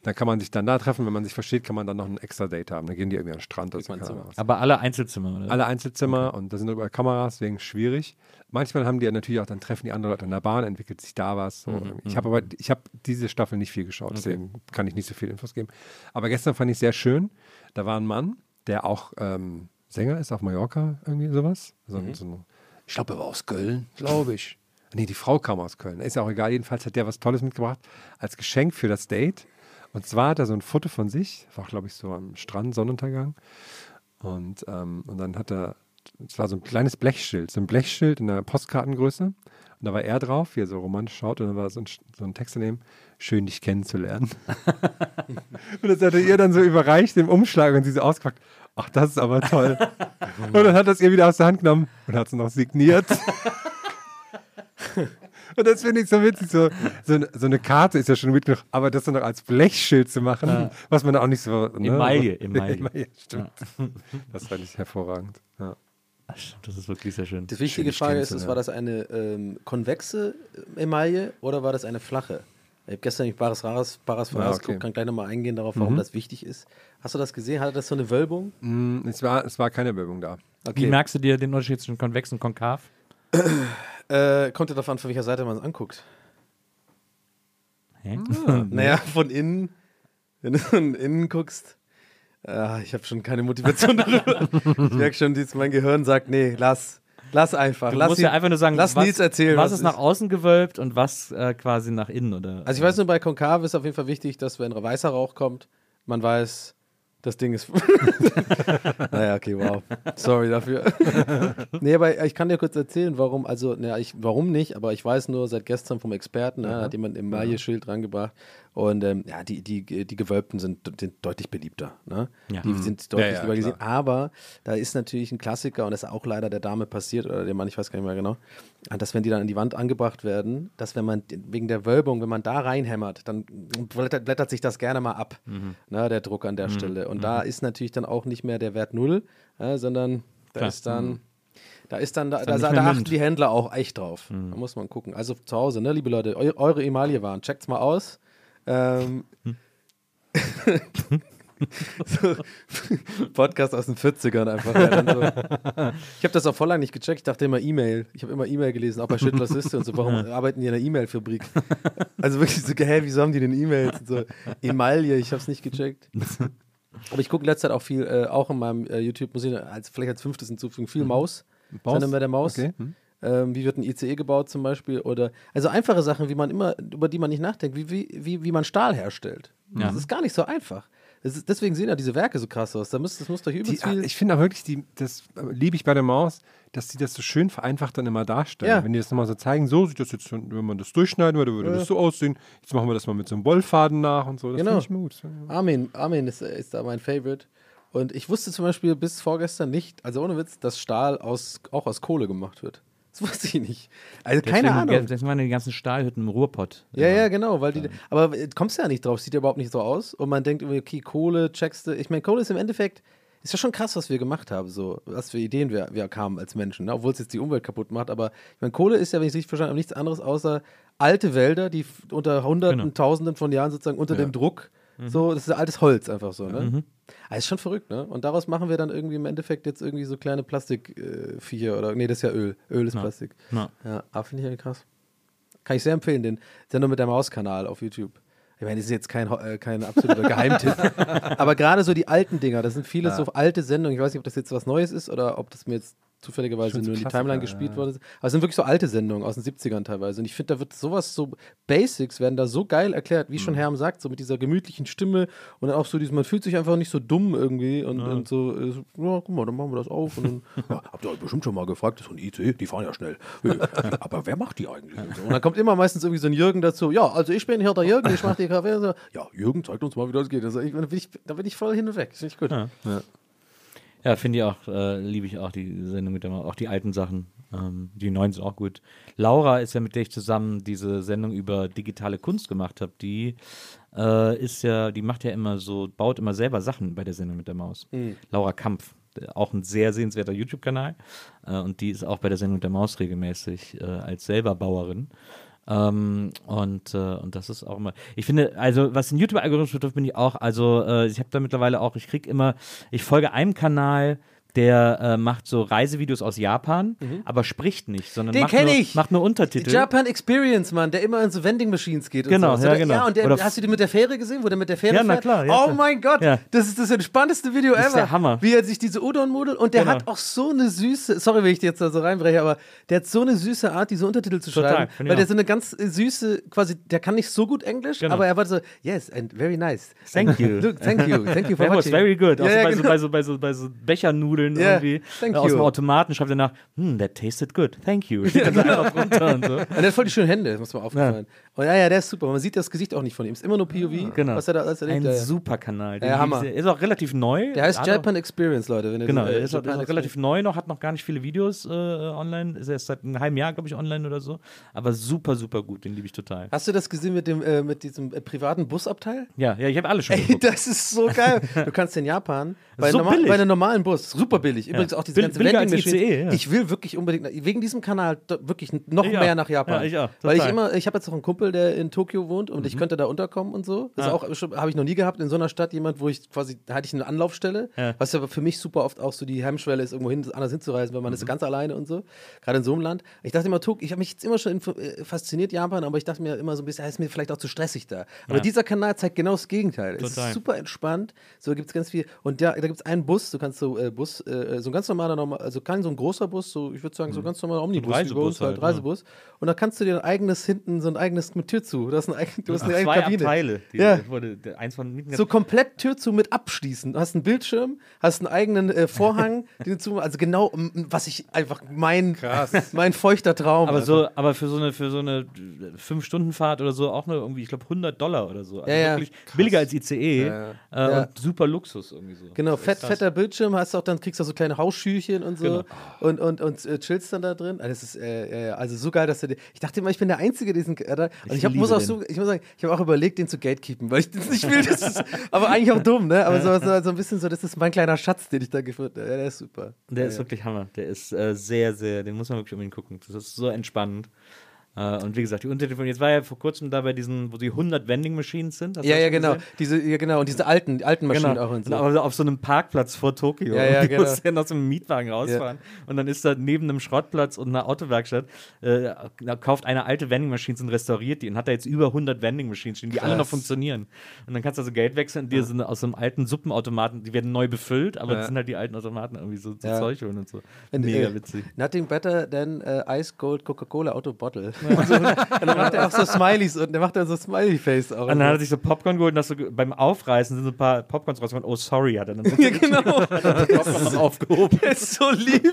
dann kann man sich dann da treffen. Wenn man sich versteht, kann man dann noch ein extra Date haben. Dann gehen die irgendwie an den Strand oder so. Aber alle Einzelzimmer, oder? Alle Einzelzimmer und da sind überall Kameras, deswegen schwierig. Manchmal haben die ja natürlich auch, dann treffen die andere Leute an der Bahn, entwickelt sich da was. So. Mhm, ich habe aber, ich habe diese Staffel nicht viel geschaut, deswegen kann ich nicht so viel Infos geben. Aber gestern fand ich sehr schön. Da war ein Mann, der auch ähm, Sänger ist auf Mallorca, irgendwie sowas. So, Mhm. so ein, ich glaube, er war aus Köln, glaube ich. Nee, die Frau kam aus Köln. Ist ja auch egal. Jedenfalls hat der was Tolles mitgebracht als Geschenk für das Date. Und zwar hat er so ein Foto von sich, war glaube ich so am Strand, Sonnenuntergang. Und, ähm, und dann hat er, es war so ein kleines Blechschild, so ein Blechschild in der Postkartengröße. Und da war er drauf, wie er so romantisch schaut. Und dann war so ein, so ein Text daneben, schön dich kennenzulernen. und das hatte ihr dann so überreicht im Umschlag und sie so ausgepackt. Ach, das ist aber toll. und dann hat das ihr wieder aus der Hand genommen und hat es noch signiert. Und das finde ich so witzig. So, so, so, eine Karte ist ja schon mit genug, aber das dann noch als Blechschild zu machen, ja. was man auch nicht so. Ne? Emaille, Emaille. Emaille stimmt. Ja. Das fand ich hervorragend. Ja. Das ist wirklich sehr schön. Die wichtige Frage ist, ist, war das eine ähm, konvexe Emaille oder war das eine flache? Ich habe gestern nicht Bares Rares, Bares Rares ja, okay. kann gleich nochmal eingehen darauf, warum mhm. das wichtig ist. Hast du das gesehen? Hatte das so eine Wölbung? Mm, es, war, es war keine Wölbung da. Okay. Wie merkst du dir den Unterschied zwischen konvex und konkav? Äh, kommt ja davon, von welcher Seite man es anguckt. Hä? Ah, naja, von innen. Wenn du von innen guckst. Äh, ich habe schon keine Motivation darüber. ich merke schon, mein Gehirn sagt, nee, lass. Lass einfach. Du lass musst ihn, ja einfach nur sagen, lass was, Nils erzählen. Was, was ist nach außen gewölbt und was äh, quasi nach innen, oder? Also ich weiß nur, bei Konkav ist auf jeden Fall wichtig, dass wenn weißer Rauch kommt, man weiß, das Ding ist. naja, okay, wow. Sorry dafür. nee, aber ich kann dir kurz erzählen, warum, also, naja, ich, warum nicht, aber ich weiß nur seit gestern vom Experten, ne, hat jemand im Maille-Schild rangebracht. Und ähm, ja, die, die, die Gewölbten sind, sind deutlich beliebter. Ne? Ja. Die mhm. sind deutlich ja, ja, gesehen. Aber da ist natürlich ein Klassiker, und das ist auch leider der Dame passiert, oder dem Mann, ich weiß gar nicht mehr genau, dass wenn die dann an die Wand angebracht werden, dass wenn man wegen der Wölbung, wenn man da reinhämmert, dann blättert, blättert sich das gerne mal ab, mhm. ne, der Druck an der mhm. Stelle. Und mhm. da ist natürlich dann auch nicht mehr der Wert null, sondern da Klar. ist dann. Mhm. Da ist dann, da, da, da achten die Händler auch echt drauf. Mhm. Da muss man gucken. Also zu Hause, ne, liebe Leute, eu, eure Emaille waren, checkt's mal aus. Ähm, so, Podcast aus den 40ern einfach. Ja, so. Ich habe das auch voll lange nicht gecheckt. Ich dachte immer E-Mail. Ich habe immer E-Mail gelesen, auch bei Schindlers Liste und so. Warum arbeiten die in einer E-Mail-Fabrik? Also wirklich so, hä, wieso haben die denn E-Mails? So, Emaille, ich habe es nicht gecheckt. Aber ich gucke letzte Zeit auch viel, äh, auch in meinem äh, YouTube, muss ich als, vielleicht als fünftes hinzufügen, viel Maus. Maus? Sender der Maus. Okay. Hm. Ähm, wie wird ein ICE gebaut zum Beispiel? Oder also einfache Sachen, wie man immer, über die man nicht nachdenkt, wie, wie, wie, wie man Stahl herstellt. Ja. Das ist gar nicht so einfach. Ist, deswegen sehen ja diese Werke so krass aus. Da muss, das muss doch übelst die, viel. Ich finde auch wirklich, die, das liebe ich bei der Maus, dass die das so schön vereinfacht dann immer darstellen. Ja. Wenn die das nochmal so zeigen, so sieht das jetzt, wenn man das durchschneiden würde, würde ja. das so aussehen. Jetzt machen wir das mal mit so einem Wollfaden nach und so. Das genau. finde ich gut. Armin, Armin ist, ist da mein Favorite. Und ich wusste zum Beispiel bis vorgestern nicht, also ohne Witz, dass Stahl aus, auch aus Kohle gemacht wird. Das wusste ich nicht. Also Deswegen, keine Ahnung. Das waren die ganzen Stahlhütten im Ruhrpott. Ja, ja, genau. Weil die, aber kommst du ja nicht drauf, sieht ja überhaupt nicht so aus. Und man denkt, okay, Kohle, checkst du. Ich meine, Kohle ist im Endeffekt, ist ja schon krass, was wir gemacht haben, so, was für Ideen wir, wir kamen als Menschen, ne? obwohl es jetzt die Umwelt kaputt macht. Aber ich meine, Kohle ist ja, wenn ich es richtig verstanden habe, nichts anderes außer alte Wälder, die unter Hunderten, genau. Tausenden von Jahren sozusagen unter ja. dem Druck Mhm. So, das ist altes Holz einfach so, ne? Mhm. Ah, ist schon verrückt, ne? Und daraus machen wir dann irgendwie im Endeffekt jetzt irgendwie so kleine Plastikviecher äh, oder, nee, das ist ja Öl. Öl ist Na. Plastik. Na. Ja, ah, finde ich ja krass. Kann ich sehr empfehlen, den Sendung mit der Maus-Kanal auf YouTube. Ich meine, das ist jetzt kein, äh, kein absoluter Geheimtipp. Aber gerade so die alten Dinger, das sind viele ja. so alte Sendungen. Ich weiß nicht, ob das jetzt was Neues ist oder ob das mir jetzt zufälligerweise nur in die Timeline gespielt ja. worden ist. Aber es sind wirklich so alte Sendungen aus den 70ern teilweise. Und ich finde, da wird sowas, so Basics werden da so geil erklärt, wie mhm. schon Herm sagt, so mit dieser gemütlichen Stimme und dann auch so diesem, man fühlt sich einfach nicht so dumm irgendwie und, ja. und so, äh, ja, guck mal, dann machen wir das auf. Und dann, ja, habt ihr euch bestimmt schon mal gefragt, das ist ein IC, die fahren ja schnell. Aber wer macht die eigentlich? Und, dann kommt immer meistens irgendwie so ein Jürgen dazu, ja, also ich bin hier der Jürgen, ich mache die Kaffee. So, ja, Jürgen, zeigt uns mal, wie das geht. Also ich, da, bin ich, da bin ich voll hin und weg. Finde ich gut. Ja. Ja, finde ich auch, äh, liebe ich auch die Sendung mit der, auch die alten Sachen. Ähm, die neuen sind auch gut. Laura ist ja mit der ich zusammen diese Sendung über digitale Kunst gemacht habe. Die äh, ist ja, die macht ja immer so, baut immer selber Sachen bei der Sendung mit der Maus. Mhm. Laura Kampf, auch ein sehr sehenswerter YouTube-Kanal. Äh, und die ist auch bei der Sendung mit der Maus regelmäßig äh, als selber Bauerin. Ähm, und, äh, und das ist auch immer. Ich finde, also was den YouTube-Algorithmus betrifft, bin ich auch, also äh, ich habe da mittlerweile auch, ich kriege immer, ich folge einem Kanal, der äh, macht so Reisevideos aus Japan, aber spricht nicht, sondern Mhm. Den macht, nur, ich. macht nur Untertitel. Japan Experience, Mann, der immer in so Vending Machines geht. Und Genau, so. ja, genau. Ja, und der, hast du den mit der Fähre gesehen, wo der mit der Fähre Ja, na fährt? klar, ja, oh klar. mein Gott, Ja. das ist das entspannteste Video ist ever. der Hammer. Wie er sich diese Udon-Model und der Genau. hat auch so eine süße, sorry, wenn ich dir jetzt da so reinbreche, aber der hat so eine süße Art, diese Untertitel zu Total, schreiben, weil der so eine ganz äh, süße, quasi, der kann nicht so gut Englisch, Genau. aber er war so, yes, and very nice. Thank you. Look, thank you, thank you for That was watching. very good. Ja, so ja, bei, genau. bei, so, bei, so, bei so Bechernudeln Ja, irgendwie thank äh, aus dem Automaten schreibt er nach, hm, that tasted good, thank you. Steht dann so einfach runter und so. Und der hat voll die schönen Hände, muss man aufgefallen. Und ja, ja, der ist super. Man sieht das Gesicht auch nicht von ihm. Ist immer nur POV, Genau. was er da alles erlebt. Ein Ja, super Kanal. Den Ja, lieb ich Hammer. Ist auch relativ neu. Der heißt Japan Experience, Leute. Wenn ihr Genau, der äh, ist, auch- ist auch relativ neu noch, hat noch gar nicht viele Videos äh, online. Ist erst seit einem halben Jahr, glaube ich, online oder so. Aber super, super gut. Den liebe ich total. Hast du das gesehen mit, dem, äh, mit diesem äh, privaten Busabteil? Ja, ja, ich habe alle schon Ey, geguckt. das ist so geil. Du kannst in Japan bei, So normal, billig. bei einem normalen Bus, super billig. Übrigens auch diese Bill- ganze billiger als Vending Machines. ICE, ja. Ich will wirklich unbedingt, wegen diesem Kanal wirklich noch Ich mehr auch. nach Japan. Ja, ich auch, Weil ich immer, ich habe jetzt auch einen Kumpel, der in Tokio wohnt und Mhm. ich könnte da unterkommen und so. Das Ah. auch habe ich noch nie gehabt in so einer Stadt jemand, wo ich quasi, da hatte ich eine Anlaufstelle, Ja. was ja für mich super oft auch so die Hemmschwelle ist, irgendwo hin, anders hinzureisen, weil man Mhm. ist ganz alleine und so. Gerade in so einem Land. Ich dachte immer, Tokio, ich habe mich jetzt immer schon äh, fasziniert, Japan, aber ich dachte mir immer so ein bisschen, ja, ist mir vielleicht auch zu stressig da. Aber Ja. dieser Kanal zeigt genau das Gegenteil. Es Total. ist super entspannt. So gibt es ganz viel. Und ja, da gibt es einen Bus, du kannst so äh, Bus, äh, so ein ganz normaler, normal, also kein so ein großer Bus, so ich würde sagen, so ganz normaler Omnibus, Mhm. Reisebus halt, halt, ja. Reisebus. Und da kannst du dir ein eigenes hinten, so ein eigenes mit Tür zu. Du hast, ein eigen, du hast eine eigene Zwei Kabine. Abteile. Die, Ja. wurde, der, eins von hinten So komplett Tür zu mit abschließen. Du hast einen Bildschirm, hast einen eigenen äh, Vorhang, den du zu, also genau, was ich einfach mein, mein feuchter Traum. aber so, aber für so eine für so eine fünf Stunden Fahrt oder so auch nur irgendwie, ich glaube 100 Dollar oder so. Also Ja, ja. wirklich billiger als ICE Ja, Äh, Ja. und super Luxus irgendwie so. Genau, fett, fetter Bildschirm, hast auch dann kriegst du auch so kleine Hausschüchen und so Genau. und, und, und äh, chillst dann da drin. Also, das ist, äh, äh, also so geil, dass du. die- Ich dachte immer, ich bin der Einzige, der diesen. Und ich, Ich hab, muss auch den. so, ich muss sagen, ich habe auch überlegt, den zu gatekeepen, weil ich das nicht will. Das ist, aber eigentlich auch dumm, ne? Aber so, so, so ein bisschen so, das ist mein kleiner Schatz, den ich da gefunden habe. Ja, der ist super. Der ja, ist ja. wirklich Hammer. Der ist äh, sehr, sehr, den muss man wirklich unbedingt gucken. Das ist so entspannend. Äh, und wie gesagt, die Untertitel, jetzt war ja vor kurzem da bei diesen, wo die 100 Vending Machines sind. Ja, ja, genau. gesehen? Diese, ja, genau. Und diese alten, die alten Maschinen Genau. auch und so. aber auf so einem Parkplatz vor Tokio. Ja, ja, und die genau. musst ja noch so einem Mietwagen rausfahren. Und dann ist da neben einem Schrottplatz und einer Autowerkstatt, äh, da kauft eine alte Vending Machines und restauriert die und hat da jetzt über 100 Vending Machines stehen, die alle noch Krass. funktionieren. Und dann kannst du also Geld wechseln dir so eine, aus so einem alten Suppenautomaten, die werden neu befüllt, aber das sind halt die alten Automaten irgendwie so, so Ja. Zeug holen und so. Mega äh, witzig. Nothing better than äh, Ice Gold Coca-Cola Auto Bottle. Und, so, und dann macht er auch so Smileys und der macht dann so Smiley-Face auch. Und dann hat er sich so Popcorn geholt und das so beim Aufreißen sind so ein paar Popcorns rausgekommen. Oh, sorry, hat er dann so ja, genau. Popcorn aufgehoben. Der ist so lieb.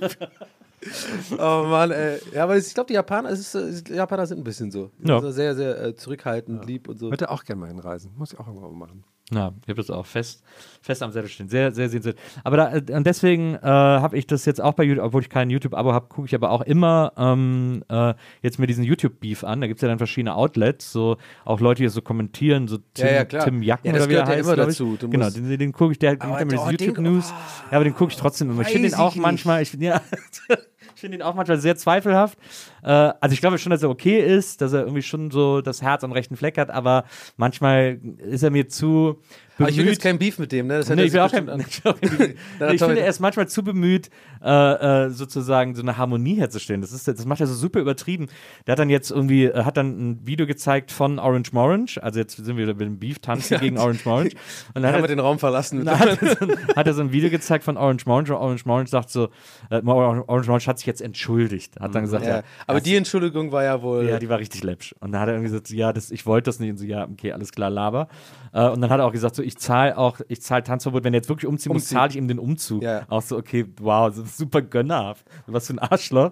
oh Mann, ey. Ja, aber ich glaube, die Japaner, es ist, äh, die Japaner sind ein bisschen so. Ja. Also sehr, sehr äh, zurückhaltend, lieb und so. Würde auch gerne mal hinreisen. Muss ich auch irgendwann mal machen. Ja, ich habe das auch fest, fest am Zettel stehen. Sehr, sehr sehenswert. Aber da, äh, und deswegen äh, habe ich das jetzt auch bei YouTube, obwohl ich kein YouTube-Abo habe, gucke ich aber auch immer ähm, äh, jetzt mir diesen YouTube-Beef an. Da gibt es ja dann verschiedene Outlets, so auch Leute, die so kommentieren, so Tim, Ja, ja. Tim Jacken Ja, das oder wie er gehört ja heißt, immer dazu. Du Genau, den, den gucke ich, der gibt immer oh, diese den- YouTube-News. Ja, aber den gucke ich trotzdem immer. Ich finde den auch ich manchmal, ich, ja, finde ihn auch manchmal sehr zweifelhaft. Äh, also ich glaube schon, dass er okay ist, dass er irgendwie schon so das Herz am rechten Fleck hat, aber manchmal ist er mir zu aber ich will bemüht. jetzt kein Beef mit dem, ne? Das Nee, ich will auch kein, an. ich finde, er ist manchmal zu bemüht, äh, äh, sozusagen so eine Harmonie herzustellen. Das, ist, das macht er so super übertrieben. Der hat dann jetzt irgendwie, äh, hat dann ein Video gezeigt von Orange Morange. Also jetzt sind wir wieder mit dem Beef tanzen gegen Orange Morange. Und dann Haben wir den Raum verlassen. dann hat, er so ein, hat er so ein Video gezeigt von Orange Morange und Orange Morange sagt so, äh, Orange Morange hat sich jetzt entschuldigt. Hat dann gesagt, ja, ja. Aber die Entschuldigung war ja wohl. ja, die war richtig läppsch. Und dann hat er irgendwie gesagt, ja, das, ich wollte das nicht. Und so, ja, okay, alles klar, laber. Und dann hat er auch gesagt, so, ich zahle auch, ich zahle Tanzverbot, wenn er jetzt wirklich umziehen muss, zahle ich ihm den Umzug. Ja. Auch so, okay, wow, super gönnerhaft. Was für ein Arschloch.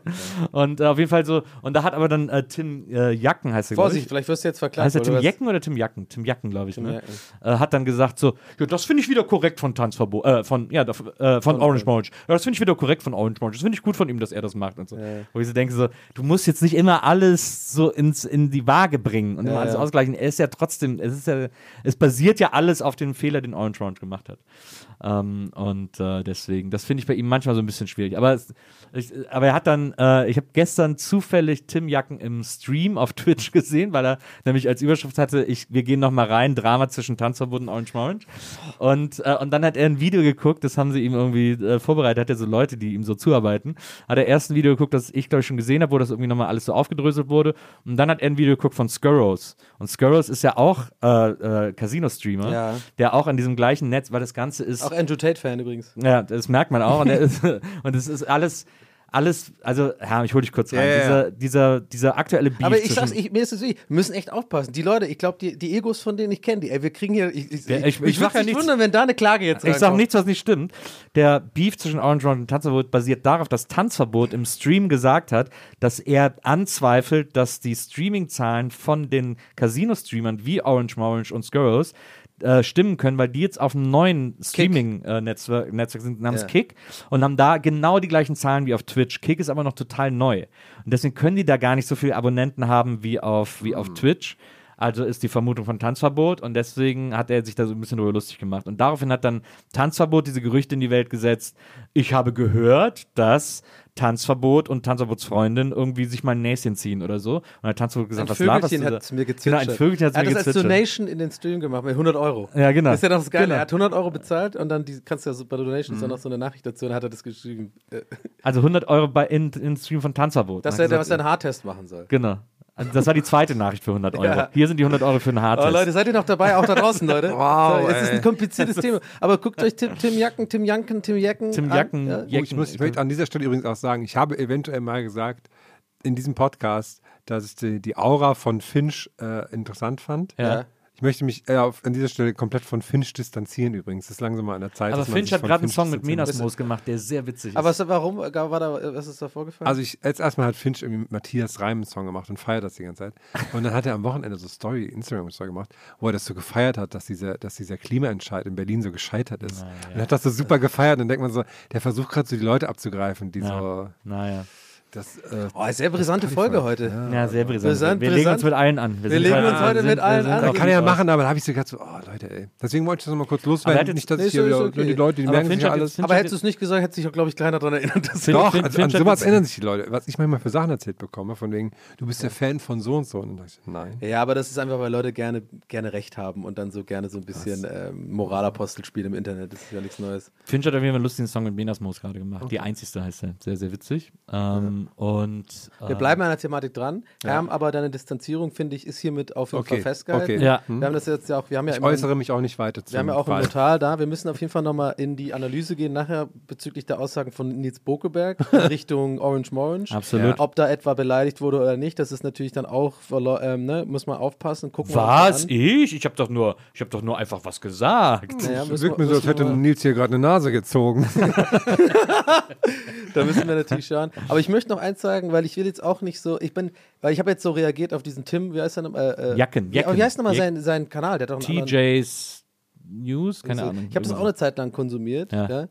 Und äh, auf jeden Fall so, und da hat aber dann äh, Tim äh, Jacken, heißt er, Vorsicht, ich. vielleicht wirst du jetzt verklagt. Heißt er Tim? Jacken oder Tim Jacken? Tim Jacken, glaube ich. Ne? Jacken. Äh, hat dann gesagt so, ja, das finde ich wieder korrekt von Tanzverbot, äh, von, ja, äh, von Orange Morange. Ja, das finde ich wieder korrekt von Orange Morange. Das finde ich gut von ihm, dass er das macht und so. Wo ich so denke so, du musst jetzt nicht immer alles so ins, in die Waage bringen und immer Ja, alles ja. ausgleichen. Er ist ja trotzdem, es ist ja, es basiert ja alles auf den den Fehler, den Orange Orange gemacht hat. Ähm, und äh, deswegen, das finde ich bei ihm manchmal so ein bisschen schwierig. Aber, es, ich, aber er hat dann, äh, ich habe gestern zufällig Tim Jacken im Stream auf Twitch gesehen, weil er nämlich als Überschrift hatte, ich, wir gehen nochmal rein, Drama zwischen Tanzverbot und Orange Orange. Und, äh, und dann hat er ein Video geguckt, das haben sie ihm irgendwie äh, vorbereitet, hat er so Leute, die ihm so zuarbeiten. Hat er erst ein Video geguckt, das ich glaube ich schon gesehen habe, wo das irgendwie nochmal alles so aufgedröselt wurde. Und dann hat er ein Video geguckt von Skurros. Und Skurros ist ja auch äh, äh, Casino-Streamer, Ja. der auch an diesem gleichen Netz, weil das Ganze ist. Auch Andrew Tate-Fan übrigens. Ja, das merkt man auch. Und, ist, und es ist alles, alles, also, ja, ich hole dich kurz rein. Ja, ja. Dieser, dieser, dieser aktuelle Beef Aber ich sag's, ich, mir ist es wichtig, wir müssen echt aufpassen. Die Leute, ich glaube, die, die Egos von denen ich kenne, die, ey, wir kriegen hier, ich, ich, ich, ich- würde mich wundern, wenn da eine Klage jetzt Ich sage nichts, was nicht stimmt. Der Beef zwischen Orange Orange und Tanzverbot basiert darauf, dass Tanzverbot im Stream gesagt hat, dass er anzweifelt, dass die Streaming-Zahlen von den Casino-Streamern wie Orange Orange und Skurros äh, stimmen können, weil die jetzt auf einem neuen Streaming-Netzwerk Netzwerk sind namens Ja. Kick und haben da genau die gleichen Zahlen wie auf Twitch. Kick ist aber noch total neu. Und deswegen können die da gar nicht so viele Abonnenten haben wie auf, wie auf Twitch. Also ist die Vermutung von Tanzverbot und deswegen hat er sich da so ein bisschen drüber lustig gemacht. Und daraufhin hat dann Tanzverbot diese Gerüchte in die Welt gesetzt. Ich habe gehört, dass Tanzverbot und Tanzverbots Freundin irgendwie sich mal ein Näschen ziehen oder so. Und dann hat Tanzverbot gesagt, Ein was laberst du da? hat es mir Genau, gezwitschert. ein Vögelchen hat er mir hat das als gezwitschert. Donation in den Stream gemacht mit 100 Euro. Ja, genau. Das ist ja doch das Geile. Genau. Er hat 100 Euro bezahlt und dann die, kannst du ja so bei Donations dann noch so eine Nachricht dazu und hat er das geschrieben, Also 100 Euro bei in, in Stream von Tanzverbot. dass Und er hat da gesagt, was einen Haartest machen soll. Genau. Also das war die zweite Nachricht für 100 Euro. Ja. Hier sind die 100 Euro für einen Oh, Haartest. Leute, seid ihr noch dabei? Auch da draußen, Leute. Wow, so, es ist ein kompliziertes Thema. Aber guckt euch Tim, Tim Jacken, Tim Janken, Tim Jacken Tim an. Jacken, Ja? Oh, ich, muss, ich möchte an dieser Stelle übrigens auch sagen, ich habe eventuell mal gesagt in diesem Podcast, dass ich die, die Aura von Finch äh, interessant fand. Ja. Ich möchte mich äh, auf, an dieser Stelle komplett von Finch distanzieren übrigens. Das ist langsam mal an der Zeit. Aber dass man Finch sich hat gerade einen Song mit distanzieren Menas Moos gemacht, der sehr witzig ist. Aber was, warum? War da, was ist da vorgefallen? Also ich, jetzt erstmal hat Finch irgendwie mit Matthias Reim einen Song gemacht und feiert das die ganze Zeit. Und dann hat er am Wochenende so Story, Instagram-Story gemacht, wo er das so gefeiert hat, dass dieser, dass dieser Klimaentscheid in Berlin so gescheitert ist. Und er hat das so super gefeiert. Und dann denkt man so, der versucht gerade so die Leute abzugreifen, die so ja. Naja. Das. Äh, oh, sehr brisante Folge heute. Ja, sehr brisant. Brisant, wir legen uns mit allen an. Wir sind legen heute- uns heute sind- mit wir allen an. auch kann er ja machen, aber da habe ich so gedacht, so, oh Leute, ey. Deswegen wollte ich das nochmal kurz er loswerden. jetzt- Nicht, dass Nee, ich hier wieder, okay. die Leute, die Aber merken sich Finch ja hat alles. jetzt- Aber hättest du es nicht gesagt, hätte sich auch, glaube ich, keiner daran erinnert. Dass Finch- Doch, Finch- an, Finch an sowas erinnern sich die Leute. Was ich manchmal für Sachen erzählt bekomme, von wegen, du bist der Fan von so und so. Und dann dachte ich, nein. Ja, aber das ist einfach, weil Leute gerne, gerne Recht haben und dann so gerne so ein bisschen ähm, Moralapostel spielen im Internet. Das ist ja nichts Neues. Finch hat auf jeden Fall einen lustigen Song mit Menas Moos gerade gemacht. Die einzigste heißt er. Sehr, sehr witzig. Ähm, Und Wir äh, bleiben an der Thematik dran. Wir haben aber deine Distanzierung, finde ich, ist hiermit auf jeden Okay, Fall festgehalten. okay. Ja. Wir haben das jetzt ja auch, wir haben ja Ich äußere mich auch nicht weiter zu Wir haben ja auch ein. Notar da. Wir müssen auf jeden Fall nochmal in die Analyse gehen, nachher bezüglich der Aussagen von Nils Bokeberg in Richtung Orange Morange. Absolut. Ob da etwa beleidigt wurde oder nicht, das ist natürlich dann auch, ähm, ne, muss man aufpassen. Gucken wir Was? an. Ich? Ich habe doch nur, ich habe doch nur einfach was gesagt. Naja, Es müssen wirkt wir- mir so, als hätte wir- Nils hier gerade eine Nase gezogen. Da müssen wir natürlich schauen. Aber ich möchte noch eins sagen, weil ich will jetzt auch nicht so, ich bin, weil ich habe jetzt so reagiert auf diesen Tim, wie heißt er nochmal? Äh, äh, Jacken, Wie, Jacken. wie heißt nochmal sein, sein Kanal? Der hat doch TJ's News? Keine so. Ahnung. Ich habe das auch eine Zeit lang konsumiert. Ja. Ja.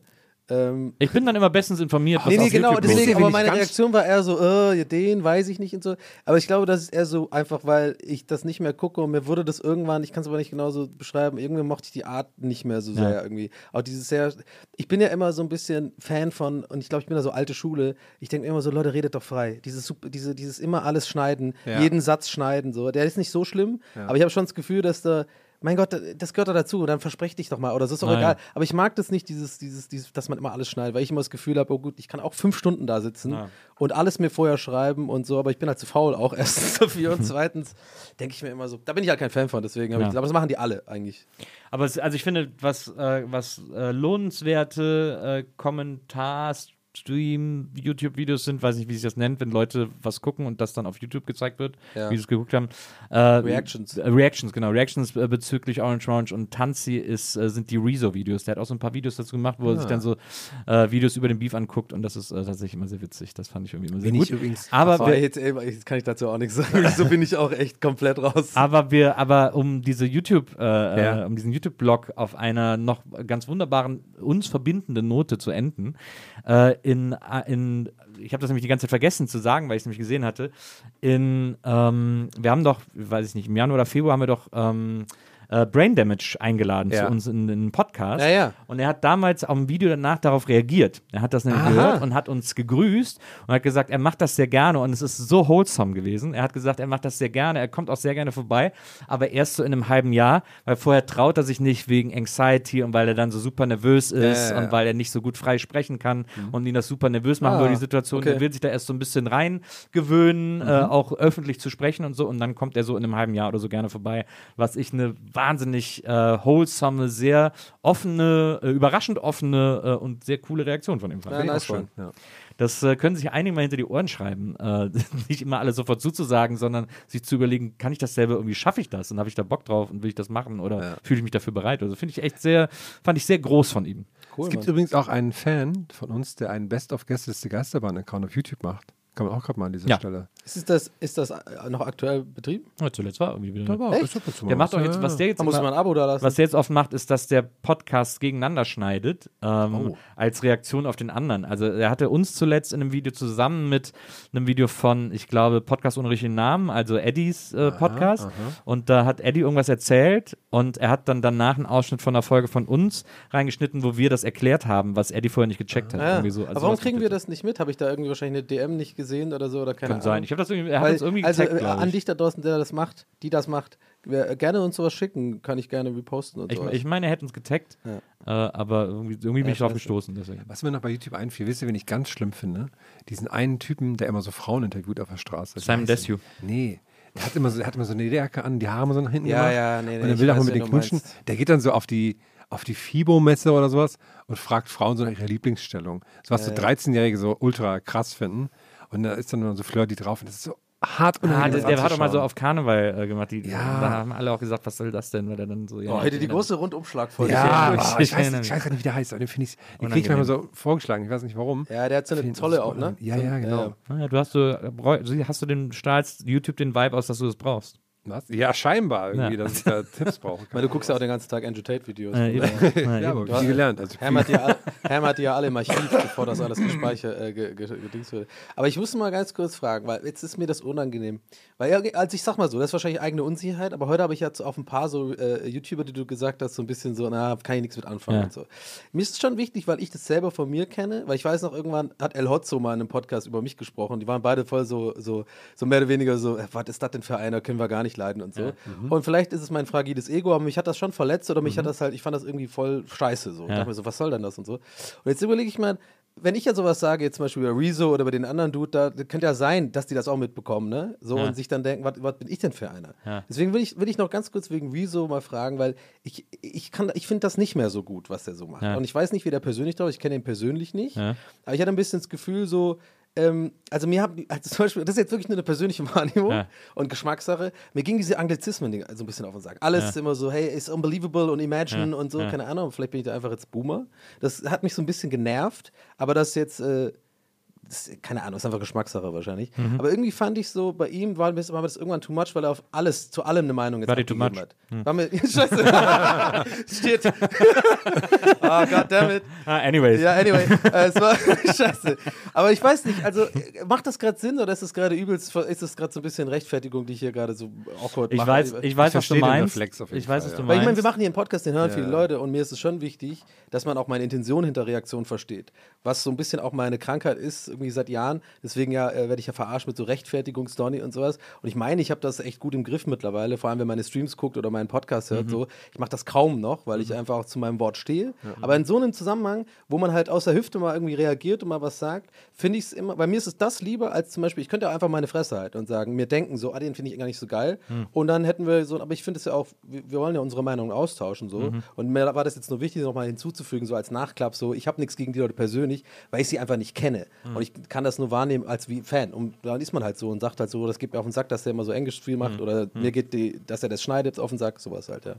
Ähm, Ich bin dann immer bestens informiert. was Nee, nee, genau, YouTube deswegen, aber meine Reaktion war eher so, äh, den weiß ich nicht und so. Aber ich glaube, das ist eher so einfach, weil ich das nicht mehr gucke und mir wurde das irgendwann, ich kann es aber nicht genauso beschreiben, irgendwie mochte ich die Art nicht mehr so sehr irgendwie. Auch dieses sehr, ich bin ja immer so ein bisschen Fan von, und ich glaube, ich bin da so alte Schule, ich denke immer so, Leute, redet doch frei. Dieses, diese, dieses immer alles schneiden, Ja. jeden Satz schneiden, so. Der ist nicht so schlimm, aber ich habe schon das Gefühl, dass da, mein Gott, das gehört doch dazu, dann versprech dich doch mal, oder so ist doch egal. Aber ich mag das nicht, dieses, dieses, dieses, dass man immer alles schneidet, weil ich immer das Gefühl habe, oh gut, ich kann auch fünf Stunden da sitzen Ja. und alles mir vorher schreiben und so, aber ich bin halt zu faul auch erstens dafür und zweitens denke ich mir immer so, da bin ich halt kein Fan von, deswegen habe Ja. ich, aber das machen die alle eigentlich. Aber es, also ich finde, was, äh, was äh, lohnenswerte äh, Kommentars, Stream, YouTube-Videos sind, weiß nicht, wie sich das nennt, wenn Leute was gucken und das dann auf YouTube gezeigt wird, Ja. wie sie es geguckt haben. Äh, Reactions. Äh, Reactions, genau. Reactions äh, bezüglich Orange Orange und Tanzi ist, äh, sind die Rezo-Videos. Der hat auch so ein paar Videos dazu gemacht, wo er sich dann so Videos über den Beef anguckt und das ist tatsächlich immer sehr witzig. Das fand ich irgendwie immer sehr Bin gut. ich übrigens- Aber wir, jetzt, jetzt kann ich dazu auch nichts sagen, so bin ich auch echt komplett raus. Aber wir, aber um diese YouTube, Ja. um diesen YouTube-Blog auf einer noch ganz wunderbaren, uns verbindenden Note zu enden, äh, in, äh, in, ich habe das nämlich die ganze Zeit vergessen zu sagen, weil ich es nämlich gesehen hatte, in, ähm, wir haben doch, weiß ich nicht, im Januar oder Februar haben wir doch ähm, äh, Brain Damage eingeladen Ja. zu uns in, in einen Podcast. Ja, ja. Und er hat damals auf dem Video danach darauf reagiert. Er hat das nämlich gehört und hat uns gegrüßt und hat gesagt, er macht das sehr gerne und es ist so wholesome gewesen. Er hat gesagt, er macht das sehr gerne, er kommt auch sehr gerne vorbei, aber erst so in einem halben Jahr, weil vorher traut er sich nicht wegen Anxiety und weil er dann so super nervös ist und weil er nicht so gut frei sprechen kann und ihn das super nervös machen Ah, würde, die Situation. okay. Er will sich da erst so ein bisschen reingewöhnen, äh, auch öffentlich zu sprechen und so und dann kommt er so in einem halben Jahr oder so gerne vorbei, was ich eine wahnsinnig äh, wholesome, sehr offene, äh, überraschend offene äh, und sehr coole Reaktion von ihm fand. Ja, nice one. Ja. Das äh, können sich einige mal hinter die Ohren schreiben. Äh, nicht immer alles sofort zuzusagen, sondern sich zu überlegen, kann ich das selber irgendwie, schaffe ich das und habe ich da Bock drauf und will ich das machen oder fühle ich mich dafür bereit? Also finde ich echt sehr, fand ich sehr groß von ihm. Cool, es gibt Mann. übrigens auch einen Fan von uns, der einen Best of Gästeliste Geisterbahn-Account auf YouTube macht. Kann man auch gerade mal an dieser Ja. Stelle. Ist das, ist das äh, noch aktuell betrieben? Ja, zuletzt war irgendwie wieder. Echt? und zu mal Der macht was, auch jetzt, was der jetzt Da muss immer- man ein Abo da lassen. Was der jetzt oft macht, ist, dass der Podcast gegeneinander schneidet, ähm, Oh. als Reaktion auf den anderen. Also er hatte uns zuletzt in einem Video zusammen mit einem Video von, ich glaube, Podcast ohne richtigen Namen, also Eddies äh, Podcast. Und da hat Eddie irgendwas erzählt und er hat dann danach einen Ausschnitt von einer Folge von uns reingeschnitten, wo wir das erklärt haben, was Eddie vorher nicht gecheckt hat. Ja. Irgendwie so. Also Aber warum kriegen wir das nicht mit? Habe ich da irgendwie wahrscheinlich eine DM nicht gesehen oder so? Oder keine Kann sein. Ahnung. Ich habe das irgendwie, er hat Weil, uns irgendwie also getaggt, glaub an ich. dich da draußen, der das macht, die das macht, äh, gerne uns sowas schicken, kann ich gerne reposten und Ich, sowas. ich meine, er hätte uns getaggt, Ja. äh, aber irgendwie, irgendwie bin ich drauf gestoßen. Deswegen. Was mir noch bei YouTube einfiel, wisst ihr, wen ich ganz schlimm finde? Diesen einen Typen, der immer so Frauen interviewt auf der Straße. Simon? Desue. Nee. Der hat immer so, hat immer so eine Lederjacke an, die Haare immer so nach hinten Ja, gemacht. ja, nee, nee, Und er ich will auch mal weiß, mit den knutschen. Der geht dann so auf die, auf die FIBO-Messe oder sowas und fragt Frauen so nach ihrer Lieblingsstellung. So was so 13-Jährige so ultra krass finden. Und da ist dann immer so flirty drauf. Und das ist so hart Ah, unangenehm. der, der hat doch mal so auf Karneval äh, gemacht. Die, Ja. Da haben alle auch gesagt, was soll das denn? Weil er dann so, ja, oh, heute die große Rundumschlagfolge. Ja, Ich- aber ich ich, weiß, ich weiß gar nicht, wie der heißt, aber den finde ich, den kriege ich manchmal so vorgeschlagen, ich weiß nicht warum. Ja, der hat so eine tolle auch, ne? Ja, ja, genau. Ah, ja, du hast so, hast du den strahlst YouTube den Vibe aus, dass du das brauchst. Was? Ja, scheinbar irgendwie, Ja. dass ich da Tipps brauche. Meine, du guckst ja auch den ganzen Tag Andrew Tate-Videos. Ja, Ja, eben. aber viel gelernt. Also Herm hat, die, all- Herm hat die ja alle im Archiv, bevor das alles gespeichert, äh, ge, ge, gedings wurde. Aber ich musste mal ganz kurz fragen, weil jetzt ist mir das unangenehm. Weil, ja, also ich sag mal so, das ist wahrscheinlich eigene Unsicherheit, aber heute habe ich jetzt auf ein paar so äh, YouTuber, die du gesagt hast, so ein bisschen so, na, kann ich nichts mit anfangen Ja. und so. Mir ist es schon wichtig, weil ich das selber von mir kenne, weil ich weiß noch, irgendwann hat El Hotzo mal in einem Podcast über mich gesprochen. Die waren beide voll so, so, so mehr oder weniger so, äh, was ist das denn für einer, können wir gar nicht leiden und so. Und vielleicht ist es mein fragiles Ego, aber mich hat das schon verletzt oder mich hat das halt, ich fand das irgendwie voll scheiße so. Ich Ja. dachte mir so, was soll denn das und so. Und jetzt überlege ich mal, wenn ich ja sowas sage, jetzt zum Beispiel über Rezo oder über den anderen Dude, da könnte ja sein, dass die das auch mitbekommen, ne? So Ja. und sich dann denken, was bin ich denn für einer? Ja. Deswegen will ich, will ich noch ganz kurz wegen Rezo mal fragen, weil ich, ich kann, ich finde das nicht mehr so gut, was der so macht. Ja. Und ich weiß nicht, wie der persönlich drauf ist, ich kenne ihn persönlich nicht, Ja. aber ich hatte ein bisschen das Gefühl so, ähm, also mir haben, also zum Beispiel, das ist jetzt wirklich nur eine persönliche Wahrnehmung Ja. und Geschmackssache. Mir ging diese Anglizismen so ein bisschen auf den Sack. Alles Ja. ist immer so, hey, ist unbelievable und imagine Ja. und so, keine Ahnung. Vielleicht bin ich da einfach jetzt Boomer. Das hat mich so ein bisschen genervt, aber das jetzt, äh, das, keine Ahnung, ist einfach Geschmackssache wahrscheinlich. Mhm. Aber irgendwie fand ich so, bei ihm war, war mir das irgendwann too much, weil er auf alles, zu allem eine Meinung jetzt War die too abgegeben much? Hm. hat. War mir, scheiße. Steht. Ah, goddammit. Ah, anyways. Ja, anyway, äh, es war scheiße. Aber ich weiß nicht, also macht das gerade Sinn oder ist das gerade übelst, ist das gerade so ein bisschen Rechtfertigung, die ich hier gerade so awkward Ich mache? weiß, ich weiß, was verstehe du meinst. Reflex auf jeden Ich weiß, Fall, was du ja. Weil ich meine, meinst. wir machen hier einen Podcast, den hören Ja. viele Leute und mir ist es schon wichtig, dass man auch meine Intention hinter Reaktion versteht. Was so ein bisschen auch meine Krankheit ist, irgendwie seit Jahren. Deswegen ja äh, werde ich ja verarscht mit so Rechtfertigungsdonny und sowas. Und ich meine, ich habe das echt gut im Griff mittlerweile, vor allem wenn man meine Streams guckt oder meinen Podcast hört. So. Ich mache das kaum noch, weil ich einfach auch zu meinem Wort stehe. Aber in so einem Zusammenhang, wo man halt aus der Hüfte mal irgendwie reagiert und mal was sagt, finde ich es immer, bei mir ist es das lieber, als zum Beispiel, ich könnte ja einfach meine Fresse halten und sagen, mir denken so, ah, den finde ich gar nicht so geil. Und dann hätten wir so, aber ich finde es ja auch, wir, wollen ja unsere Meinung austauschen so. Und mir war das jetzt nur wichtig, nochmal hinzuzufügen, so als Nachklapp, so, ich habe nichts gegen die Leute persönlich, weil ich sie einfach nicht kenne. Und ich kann das nur wahrnehmen als wie Fan. Und dann ist man halt so und sagt halt so, das geht mir auf den Sack, dass der immer so Englisch viel macht oder mir geht die, dass er das schneidet auf den Sack, sowas halt, ja.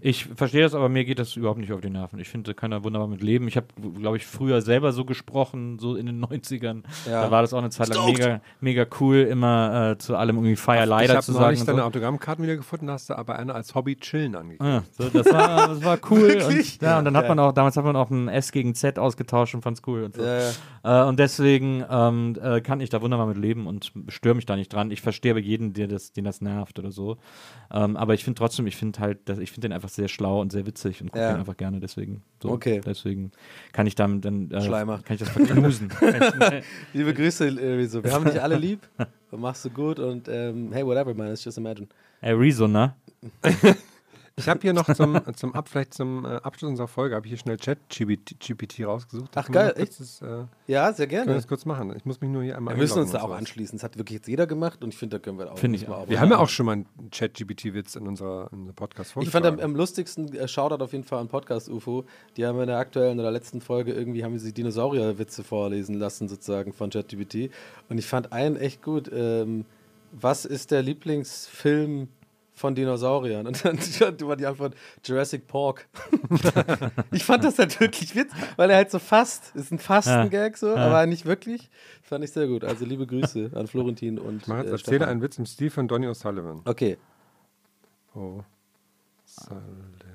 Ich verstehe das, aber mir geht das überhaupt nicht auf die Nerven. Ich finde, da kann er wunderbar mit leben. Ich habe, glaube ich, früher selber so gesprochen, so in den 90ern. Ja. Da war das auch eine Zeit lang mega, mega cool, immer äh, zu allem irgendwie Fire ich leider habe zu sagen. neulich und deine So. Autogrammkarten wieder gefunden, hast du aber eine als Hobby chillen angegeben. Ja, so, das, war, das war cool. Und, ja, und dann hat man auch, damals hat man auch ein S gegen Z ausgetauscht und fand's cool und so. Ja, Äh, und deswegen ähm, äh, kann ich da wunderbar mit leben und störe mich da nicht dran. Ich verstehe aber jeden, der das, den das nervt oder so. Ähm, aber ich finde trotzdem, ich finde halt, dass, ich finde den einfach sehr schlau und sehr witzig und gucke Ja. den einfach gerne. Deswegen, so, Okay. deswegen kann ich damit dann äh, Schleimer. kann ich das verknusen. Liebe Grüße, Rezo. Wir haben dich alle lieb. Machst du gut und ähm, hey, whatever, man. It's just imagine. Ey, Rezo, ne? Ich habe hier noch zum, zum Ab, vielleicht zum äh, Abschluss unserer Folge, habe ich hier schnell Chat-GPT GPT rausgesucht. Ach, Können wir geil, kurz Das, äh, können Ja, sehr wir gerne. das kurz machen. Ich muss mich nur hier einmal Wir müssen uns da auch sowas. anschließen. Das hat wirklich jetzt jeder gemacht und ich finde, da können wir auch. Finde ich wir auch. Wir haben ja auch schon mal einen Chat-GPT-Witz in unserer, in unserer podcast Ich fand am, am lustigsten äh, Shoutout auf jeden Fall an Podcast UFO. Die haben in der aktuellen oder letzten Folge irgendwie haben sie Dinosaurier-Witze vorlesen lassen sozusagen von ChatGPT und ich fand einen echt gut. Ähm, was ist der Lieblingsfilm von Dinosauriern? Und dann war die Antwort Jurassic Park. ich fand das halt wirklich witzig, weil er halt so fast, ist ein Fastengag so, aber nicht wirklich. Fand ich sehr gut. Also liebe Grüße an Florentin und Ich mache jetzt, äh, erzähle Stefan. einen Witz im Stil von Donny O'Sullivan. Okay, Oh.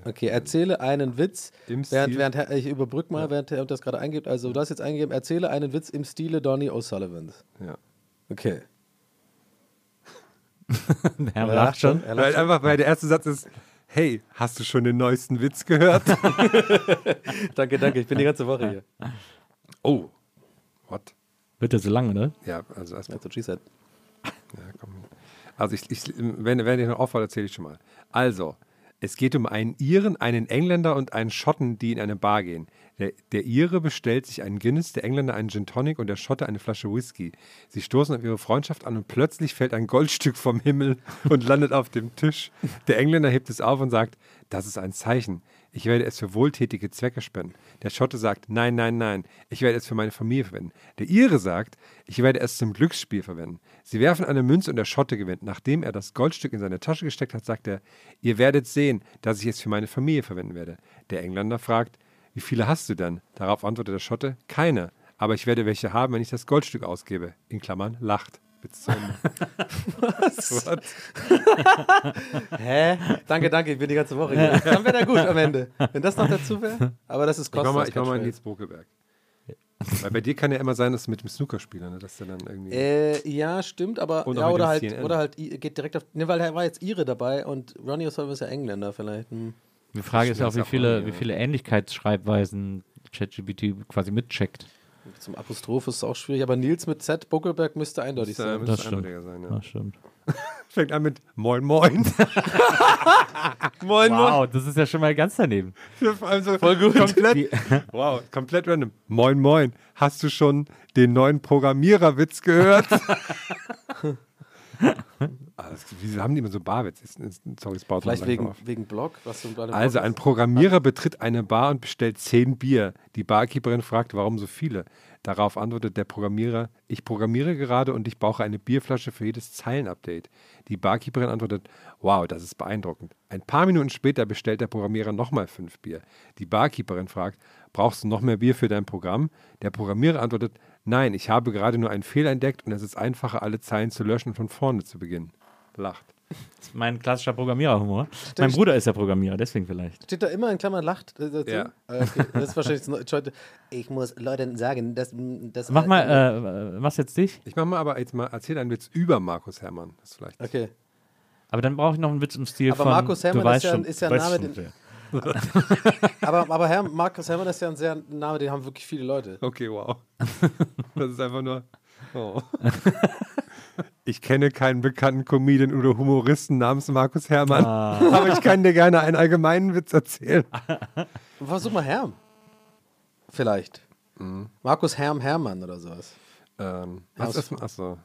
okay, erzähle einen Witz Im Während, während ich überbrück mal, während er das gerade eingibt. Also, du hast jetzt eingegeben, erzähle einen Witz im Stile Donny O'Sullivans. Ja. Okay. Er lacht schon. Er Weil lacht schon. einfach, weil der erste Satz ist, hey, hast du schon den neuesten Witz gehört? Danke, danke. Ich bin die ganze Woche hier. oh. What? Wird der so lang, oder? Ja, also erstmal. That's what she said. Ja, komm. Also ich, ich wenn, wenn ihr noch auffällt, erzähle ich schon mal. Also, es geht um einen Iren, einen Engländer und einen Schotten, die in eine Bar gehen. Der, der Ire bestellt sich einen Guinness, der Engländer einen Gin Tonic und der Schotte eine Flasche Whisky. Sie stoßen auf ihre Freundschaft an und plötzlich fällt ein Goldstück vom Himmel und landet auf dem Tisch. Der Engländer hebt es auf und sagt, das ist ein Zeichen. Ich werde es für wohltätige Zwecke spenden. Der Schotte sagt, nein, nein, nein, ich werde es für meine Familie verwenden. Der Ire sagt, ich werde es zum Glücksspiel verwenden. Sie werfen eine Münze und der Schotte gewinnt. Nachdem er das Goldstück in seine Tasche gesteckt hat, sagt er, ihr werdet sehen, dass ich es für meine Familie verwenden werde. Der Engländer fragt, wie viele hast du denn? Darauf antwortet der Schotte, keine. Aber ich werde welche haben, wenn ich das Goldstück ausgebe. In Klammern, lacht. Witz zu Ende. Was? Hä? Danke, danke. Ich bin die ganze Woche hier. Dann wäre der gut am Ende. Wenn das noch dazu wäre. Aber das ist Ich mach mal, ich mach mal Catchphrase. Nils Bokelberg. Weil bei dir kann ja immer sein, dass du mit dem Snookerspieler, ne, dass der dann irgendwie. Äh, ja, stimmt, aber Und ja, mit oder halt, CNN. oder halt geht direkt auf. Ne, weil er war jetzt Ire dabei und Ronnie O'Sullivan ist ja Engländer vielleicht. Hm. Die Frage ist ja auch, wie viele, wie viele Ähnlichkeitsschreibweisen ChatGPT quasi mitcheckt. Zum Apostroph ist es auch schwierig, aber Nils mit Z, Buckelberg müsste eindeutig Das, sein. müsste Das stimmt. eindeutiger sein, ja. Das stimmt. Fängt an mit Moin Moin. Moin, Wow, das ist ja schon mal ganz daneben. Vor allem so Voll gut. Komplett, wow, komplett random. Moin Moin. Hast du schon den neuen Programmiererwitz gehört? das, wieso haben die immer so Barwitz? Ist- ist- Sorry, es baut Vielleicht wegen, auf. wegen Blog, was im Also, ein. Programmierer betritt eine Bar und bestellt zehn Bier. Die Barkeeperin fragt, warum so viele? Darauf antwortet der Programmierer, ich programmiere gerade und ich brauche eine Bierflasche für jedes Zeilenupdate. Die Barkeeperin antwortet, wow, das ist beeindruckend. Ein paar Minuten später bestellt der Programmierer nochmal fünf Bier. Die Barkeeperin fragt, brauchst du noch mehr Bier für dein Programm? Der Programmierer antwortet, nein, ich habe gerade nur einen Fehler entdeckt und es ist einfacher, alle Zeilen zu löschen und von vorne zu beginnen. Lacht. Das ist mein klassischer Programmiererhumor. Mein Bruder ist ja Programmierer, deswegen vielleicht. Steht da immer in Klammern lacht äh, dazu? Ja. Ah, Okay. Das ist wahrscheinlich das heute. Ich muss Leuten sagen, dass das. Mach mal, äh, äh, was jetzt dich? Ich mache mal aber jetzt mal, erzähl einen Witz über Markus Hermann. Das ist vielleicht. Okay. Aber dann brauche ich noch einen Witz im Stil Aber von. Markus Herrmann du ist ja- schon, ist ja ein Name, schon, den-. Aber, aber Herr, Markus Herrmann ist ja ein sehr Name, den haben wirklich viele Leute. Okay, wow. Das ist einfach nur. Oh. Ich kenne keinen bekannten Comedian oder Humoristen namens Markus Hermann, aber ich kann dir gerne einen allgemeinen Witz erzählen. Versuch mal Herm. Vielleicht. Markus Herm Hermann oder sowas. Ähm, was ist, achso.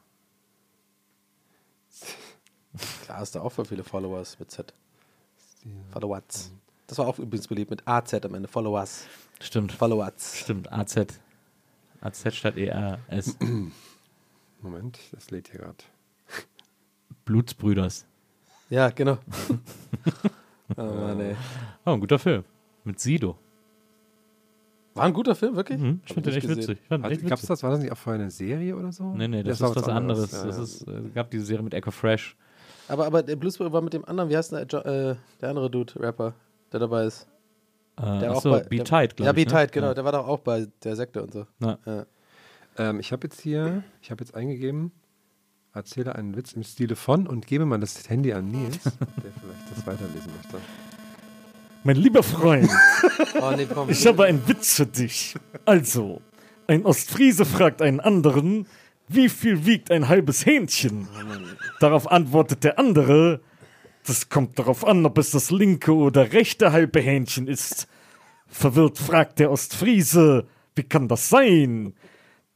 Klar, hast du auch voll viele Followers mit Z. Followers. Das war auch übrigens beliebt mit AZ am Ende. Followers. Stimmt, Followers. stimmt. AZ. AZ statt ERS. Moment, das lädt hier gerade. Blutsbrüders. Ja, genau. oh Mann, ey. Oh, ein guter Film. Mit Sido. War ein guter Film, wirklich? Mhm, ich fand den nicht echt witzig. Ich fand den echt Gab es witzig. das? War das nicht auch vorher eine Serie oder so? Nee, nee, das, war ist was anderes. Ja, das ja. ist, äh, gab diese Serie mit Echo Fresh. Aber, aber der Bluesbrother war mit dem anderen, wie heißt der, äh, der andere Dude, Rapper, der dabei ist? Äh, Der achso, Be der- Tight, glaube Ja, ich. Be ne? Tight, genau. Der war doch auch bei der Sekte und so. Ja. Ähm, ich habe jetzt hier, ich habe jetzt eingegeben, erzähle einen Witz im Stile von und gebe mal das Handy an Nils, der vielleicht das weiterlesen möchte. Mein lieber Freund, Oh, nee, komm. ich habe einen Witz für dich. Also, ein Ostfriese fragt einen anderen, wie viel wiegt ein halbes Hähnchen? Darauf antwortet der andere, das kommt darauf an, ob es das linke oder rechte halbe Hähnchen ist. Verwirrt fragt der Ostfriese, wie kann das sein?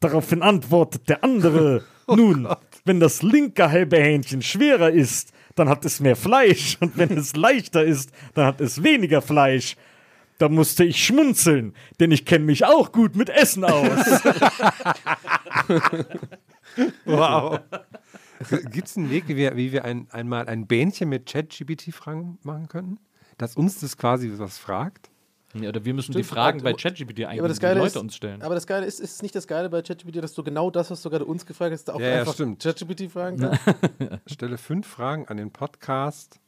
Daraufhin antwortet der andere, nun, wenn das linke halbe Hähnchen schwerer ist, dann hat es mehr Fleisch und wenn es leichter ist, dann hat es weniger Fleisch. Da musste ich schmunzeln, denn ich kenne mich auch gut mit Essen aus. Wow. Gibt es einen Weg, wie wir, wie wir ein, einmal ein Bähnchen mit ChatGPT-Fragen machen könnten? Dass uns das quasi was fragt? Ja, oder wir müssen Stimmt, die Fragen bei ChatGPT Ja, aber die Leute ist, uns stellen. Aber das Geile ist, ist es nicht das Geile bei ChatGPT, dass du genau das, was du gerade uns gefragt hast, auch Ja, ja, einfach stimmt. ChatGPT fragen kannst? Stelle fünf Fragen an den Podcast.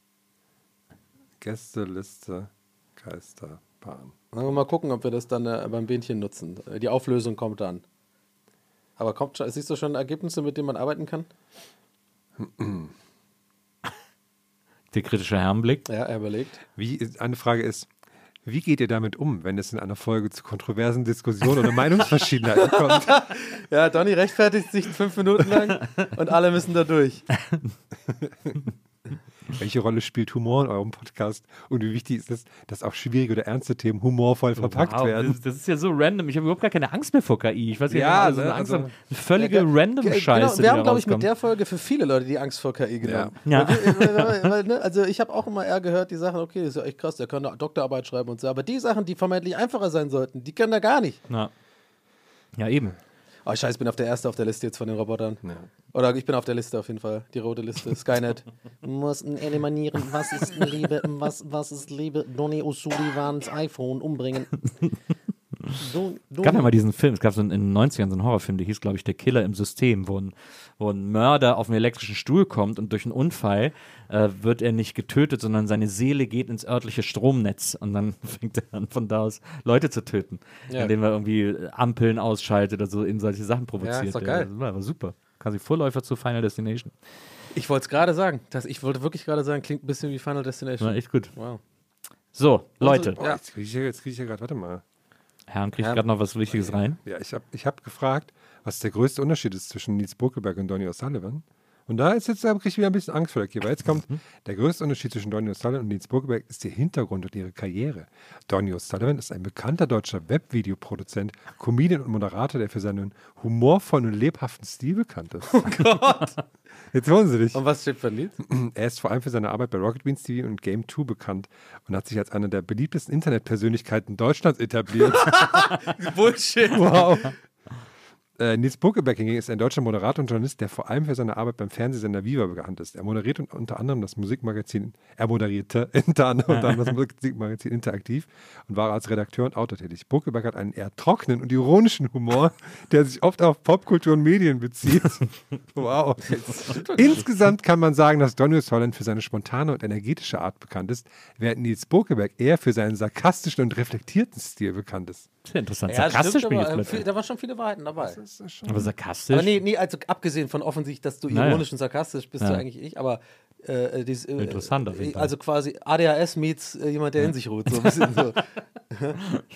Gästeliste Geisterbahn. Mal gucken, ob wir das dann äh, beim Bähnchen nutzen. Die Auflösung kommt dann. Aber kommt schon, siehst du schon Ergebnisse, mit denen man arbeiten kann? Der kritische Herrenblick. Ja, er überlegt. Wie, eine Frage ist, wie geht ihr damit um, wenn es in einer Folge zu kontroversen Diskussionen oder Meinungsverschiedenheiten kommt? Ja, Donny rechtfertigt sich fünf Minuten lang und alle müssen da durch. Welche Rolle spielt Humor in eurem Podcast und wie wichtig ist es, dass auch schwierige oder ernste Themen humorvoll verpackt Wow, werden? das, das ist ja so random. Ich habe überhaupt gar keine Angst mehr vor KI. Ich weiß nicht, Ja, also ne, eine Angst also- haben. Eine völlige Ja, random ge- Scheiße. Genau, die wir haben, da glaube ich, mit der Folge für viele Leute die Angst vor KI genommen. Ja. Weil, wir- weil, weil, ne, also ich habe auch immer eher gehört, die Sachen, okay, das ist ja echt krass, der kann eine Doktorarbeit schreiben und so. Aber die Sachen, die vermeintlich einfacher sein sollten, die können er gar nicht. Ja. ja, eben. Oh, scheiße, ich bin auf der erste auf der Liste jetzt von den Robotern. Oder ich bin auf der Liste auf jeden Fall. Die rote Liste. Skynet. mussten eliminieren. Was ist Liebe? Was, was ist Liebe? Donny O'Sullivans iPhone umbringen. So, Es gab ja mal diesen Film, es gab so in in den 90ern so einen Horrorfilm, der hieß, glaube ich, Der Killer im System, wo ein, wo ein Mörder auf einen elektrischen Stuhl kommt und durch einen Unfall äh, wird er nicht getötet, sondern seine Seele geht ins örtliche Stromnetz und dann fängt er an, von da aus Leute zu töten, Ja. indem er irgendwie Ampeln ausschaltet oder so in solche Sachen provoziert. ist doch geil. Das war aber super. Quasi Vorläufer zu Final Destination. Ich wollte es gerade sagen. Das, ich wollte wirklich gerade sagen, klingt ein bisschen wie Final Destination. War echt gut. Wow. So, Leute, Boah, jetzt kriege ich, ja- jetzt krieg ich ja gerade, warte mal. Herrn kriegt Herrn- gerade noch was Wichtiges rein. Ja, ich habe ich hab gefragt, was der größte Unterschied ist zwischen Nils Buckelberg und Donny O'Sullivan. Und da ist jetzt, da kriege ich wieder ein bisschen Angst vor der Kippe. Jetzt kommt, der größte Unterschied zwischen Donny O'Sullivan und Nils Buckelberg ist der Hintergrund und ihre Karriere. Donny O'Sullivan ist ein bekannter deutscher Webvideoproduzent, Comedian und Moderator, der für seinen humorvollen und lebhaften Stil bekannt ist. Oh Gott! Jetzt hören Sie dich. Und was steht für ein Lied? Er ist vor allem für seine Arbeit bei Rocket Beans TV und Game 2 bekannt und hat sich als einer der beliebtesten Internetpersönlichkeiten Deutschlands etabliert. Bullshit. Wow. Äh, Nils Buckelberg hingegen ist ein deutscher Moderator und Journalist, der vor allem für seine Arbeit beim Fernsehsender Viva bekannt ist. Er moderiert un- unter anderem das Musikmagazin, er moderierte unter anderem, das Musikmagazin Interaktiv und war als Redakteur und Autor tätig. Buckelberg hat einen eher trockenen und ironischen Humor, der sich oft auf Popkultur und Medien bezieht. wow. Insgesamt kann man sagen, dass Donny Holland für seine spontane und energetische Art bekannt ist, während Nils Buckelberg eher für seinen sarkastischen und reflektierten Stil bekannt ist. Sehr interessant. Ja, Sarkastisch stimmt, bin ich aber, jetzt äh, viel, plötzlich. da waren schon viele Wahrheiten dabei. Aber sarkastisch? Aber nee, nee, also abgesehen von offensichtlich, dass du Naja. ironisch und sarkastisch bist Ja. du eigentlich nicht, aber äh, dieses, äh, Interessant auf jeden äh, Fall. Also quasi ADHS meets äh, jemand, der in sich ruht. So ein bisschen so.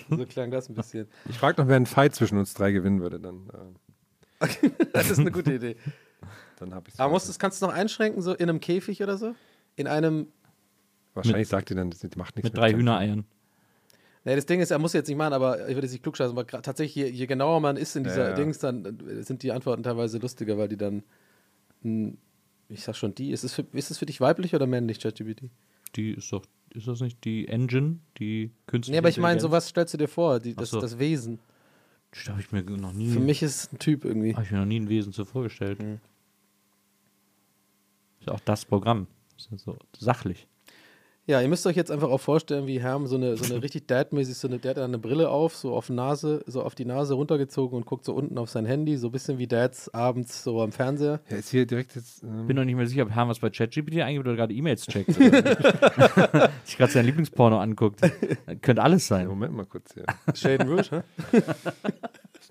so klang das ein bisschen. Ich frage noch, wer einen Fight zwischen uns drei gewinnen würde, dann, äh, Das ist eine gute Idee. dann habe ich Aber musst, das kannst du noch einschränken, so in einem Käfig oder so? In einem. Wahrscheinlich sagt ihr dann, das macht nichts Mit drei Kämpfen. Hühnereiern. Nee, das Ding ist, er muss jetzt nicht machen, aber ich würde jetzt nicht klugscheißen, aber tatsächlich, je, je genauer man ist in dieser Ja. Dings, dann äh, sind die Antworten teilweise lustiger, weil die dann. hm, Ich sag schon, die. Ist es für, ist es für dich weiblich oder männlich, ChatGPT? Die ist doch, ist das nicht die Engine, die künstliche Nee, aber ich meine, Intelligenz? sowas stellst du dir vor, die, das, so. das Wesen. Das habe ich mir noch nie, Für mich ist es ein Typ irgendwie. habe ich mir noch nie ein Wesen so vorgestellt. Mhm. Ist ja auch das Programm. Ist ja so sachlich. Ja, ihr müsst euch jetzt einfach auch vorstellen, wie Herm so eine, so eine richtig Dad-mäßig, so eine, der hat eine Brille auf, so auf Nase, so auf die Nase runtergezogen und guckt so unten auf sein Handy, so ein bisschen wie Dads abends so am Fernseher. Ja, ist hier direkt jetzt. Ähm, Bin noch nicht mehr sicher, ob Herr was bei ChatGPT eingibt oder gerade E-Mails checkt. sich gerade sein Lieblingsporno anguckt. Könnte alles sein. Moment mal kurz hier. Shaden Rouge, hä?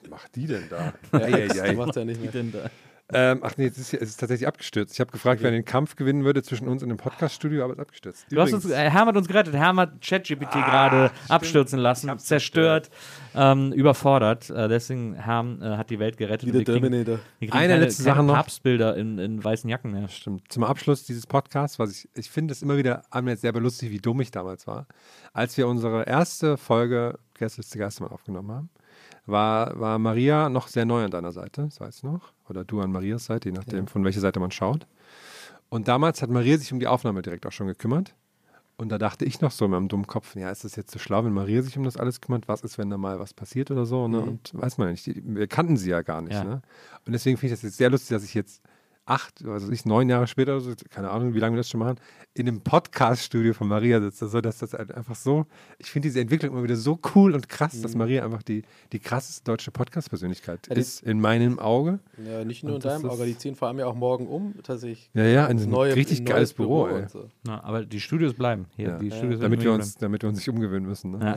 macht die denn da? Ja, Eieiei. die macht ja nicht mehr. Denn da- ähm, ach nee, es ist, es ist tatsächlich abgestürzt. Ich habe gefragt, wer den Kampf gewinnen würde zwischen uns in dem Podcaststudio, aber es ist abgestürzt. Du hast uns, äh, Herm hat uns gerettet. Herm hat ChatGPT gerade abstürzen lassen, zerstört, ähm, überfordert. Äh, deswegen Herm äh, hat die Welt gerettet. Wie der Terminator. Kriegen Eine keine, letzte Sache noch. Papstbilder in, in weißen Jacken mehr. Stimmt. Zum Abschluss dieses Podcasts, was ich, ich finde es immer wieder anmerkend sehr belustig, wie dumm ich damals war. Als wir unsere erste Folge Gästeliste Geistermann aufgenommen haben, war, war Maria noch sehr neu an deiner Seite, das weißt du noch. Oder du an Marias Seite, je nachdem, von welcher Seite man schaut. Und damals hat Maria sich um die Aufnahme direkt auch schon gekümmert. Und da dachte ich noch so in meinem dummen Kopf, ja, ist das jetzt so schlau, wenn Maria sich um das alles kümmert? Was ist, wenn da mal was passiert oder so? Ne? Und weiß man ja nicht. Die, wir kannten sie ja gar nicht. Ja. Ne? Und deswegen finde ich das jetzt sehr lustig, dass ich jetzt acht, also ich neun Jahre später, oder so, keine Ahnung, wie lange wir das schon machen, in einem Podcast-Studio von Maria sitze. So, dass das halt einfach so, ich finde diese Entwicklung immer wieder so cool und krass, dass Maria einfach die, die krasseste deutsche Podcast-Persönlichkeit Ja, ist, in meinem Auge. Ja, nicht nur Und in deinem Auge, die ziehen vor allem ja auch morgen um, tatsächlich. Ja, ja, ein ins neue- richtig ein geiles neues Büro, ey. und so. Na, aber die Studios bleiben. Hier, Ja. die Studios Damit wir, uns, damit wir uns nicht umgewöhnen müssen. Ne?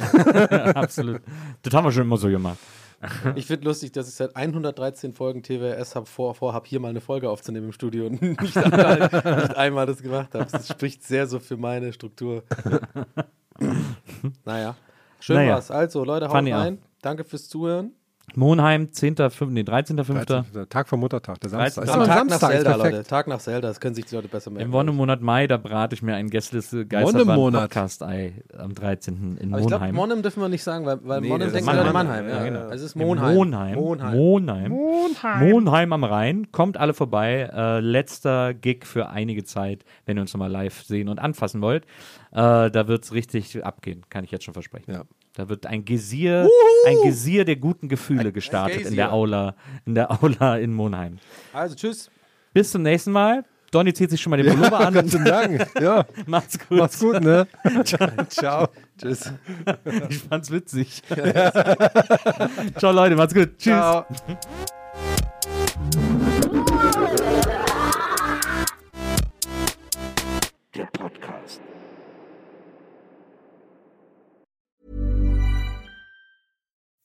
Ja, absolut. Das haben wir schon immer so gemacht. Ich finde lustig, dass ich seit 113 Folgen TWS hab, vor, vorhab, hier mal eine Folge aufzunehmen im Studio und nicht einmal, nicht einmal das gemacht habe. Das spricht sehr so für meine Struktur. naja, schön Naja. war's. Also, Leute, haut rein. Danke fürs Zuhören. Monheim, 10.5., nee, 13.5. 13. Tag vor Muttertag, der Samstag. 13. Ist Tag Samstag, nach Zelda. Leute. Tag nach Zelda, das können sich die Leute besser merken. Im Wonnemonat Mai, da berate ich mir ein Gästeliste Geisterbahn Wonnemonat. Podcast-Ei am 13. in Aber ich glaube, Monheim. Monheim dürfen wir nicht sagen, weil, weil Nee, Monheim ist man an Mannheim. Mannheim. Ja, Ja, genau. Es ist In Monheim. Monheim. Monheim. Monheim. Monheim am Rhein. Kommt alle vorbei. Äh, letzter Gig für einige Zeit, wenn ihr uns nochmal live sehen und anfassen wollt. Äh, da wird es richtig abgehen, kann ich jetzt schon versprechen. Ja. Da wird ein Gesier, ein Gesier der guten Gefühle gestartet in der. Aula, in der Aula in Monheim. Also, tschüss. Bis zum nächsten Mal. Donny zieht sich schon mal den Pullover an. Gott Dank. Ja, Macht's gut. mach's gut, ne? Ciao. Tschüss. Ich fand's witzig. Ciao Leute, macht's gut. Tschüss. Ciao.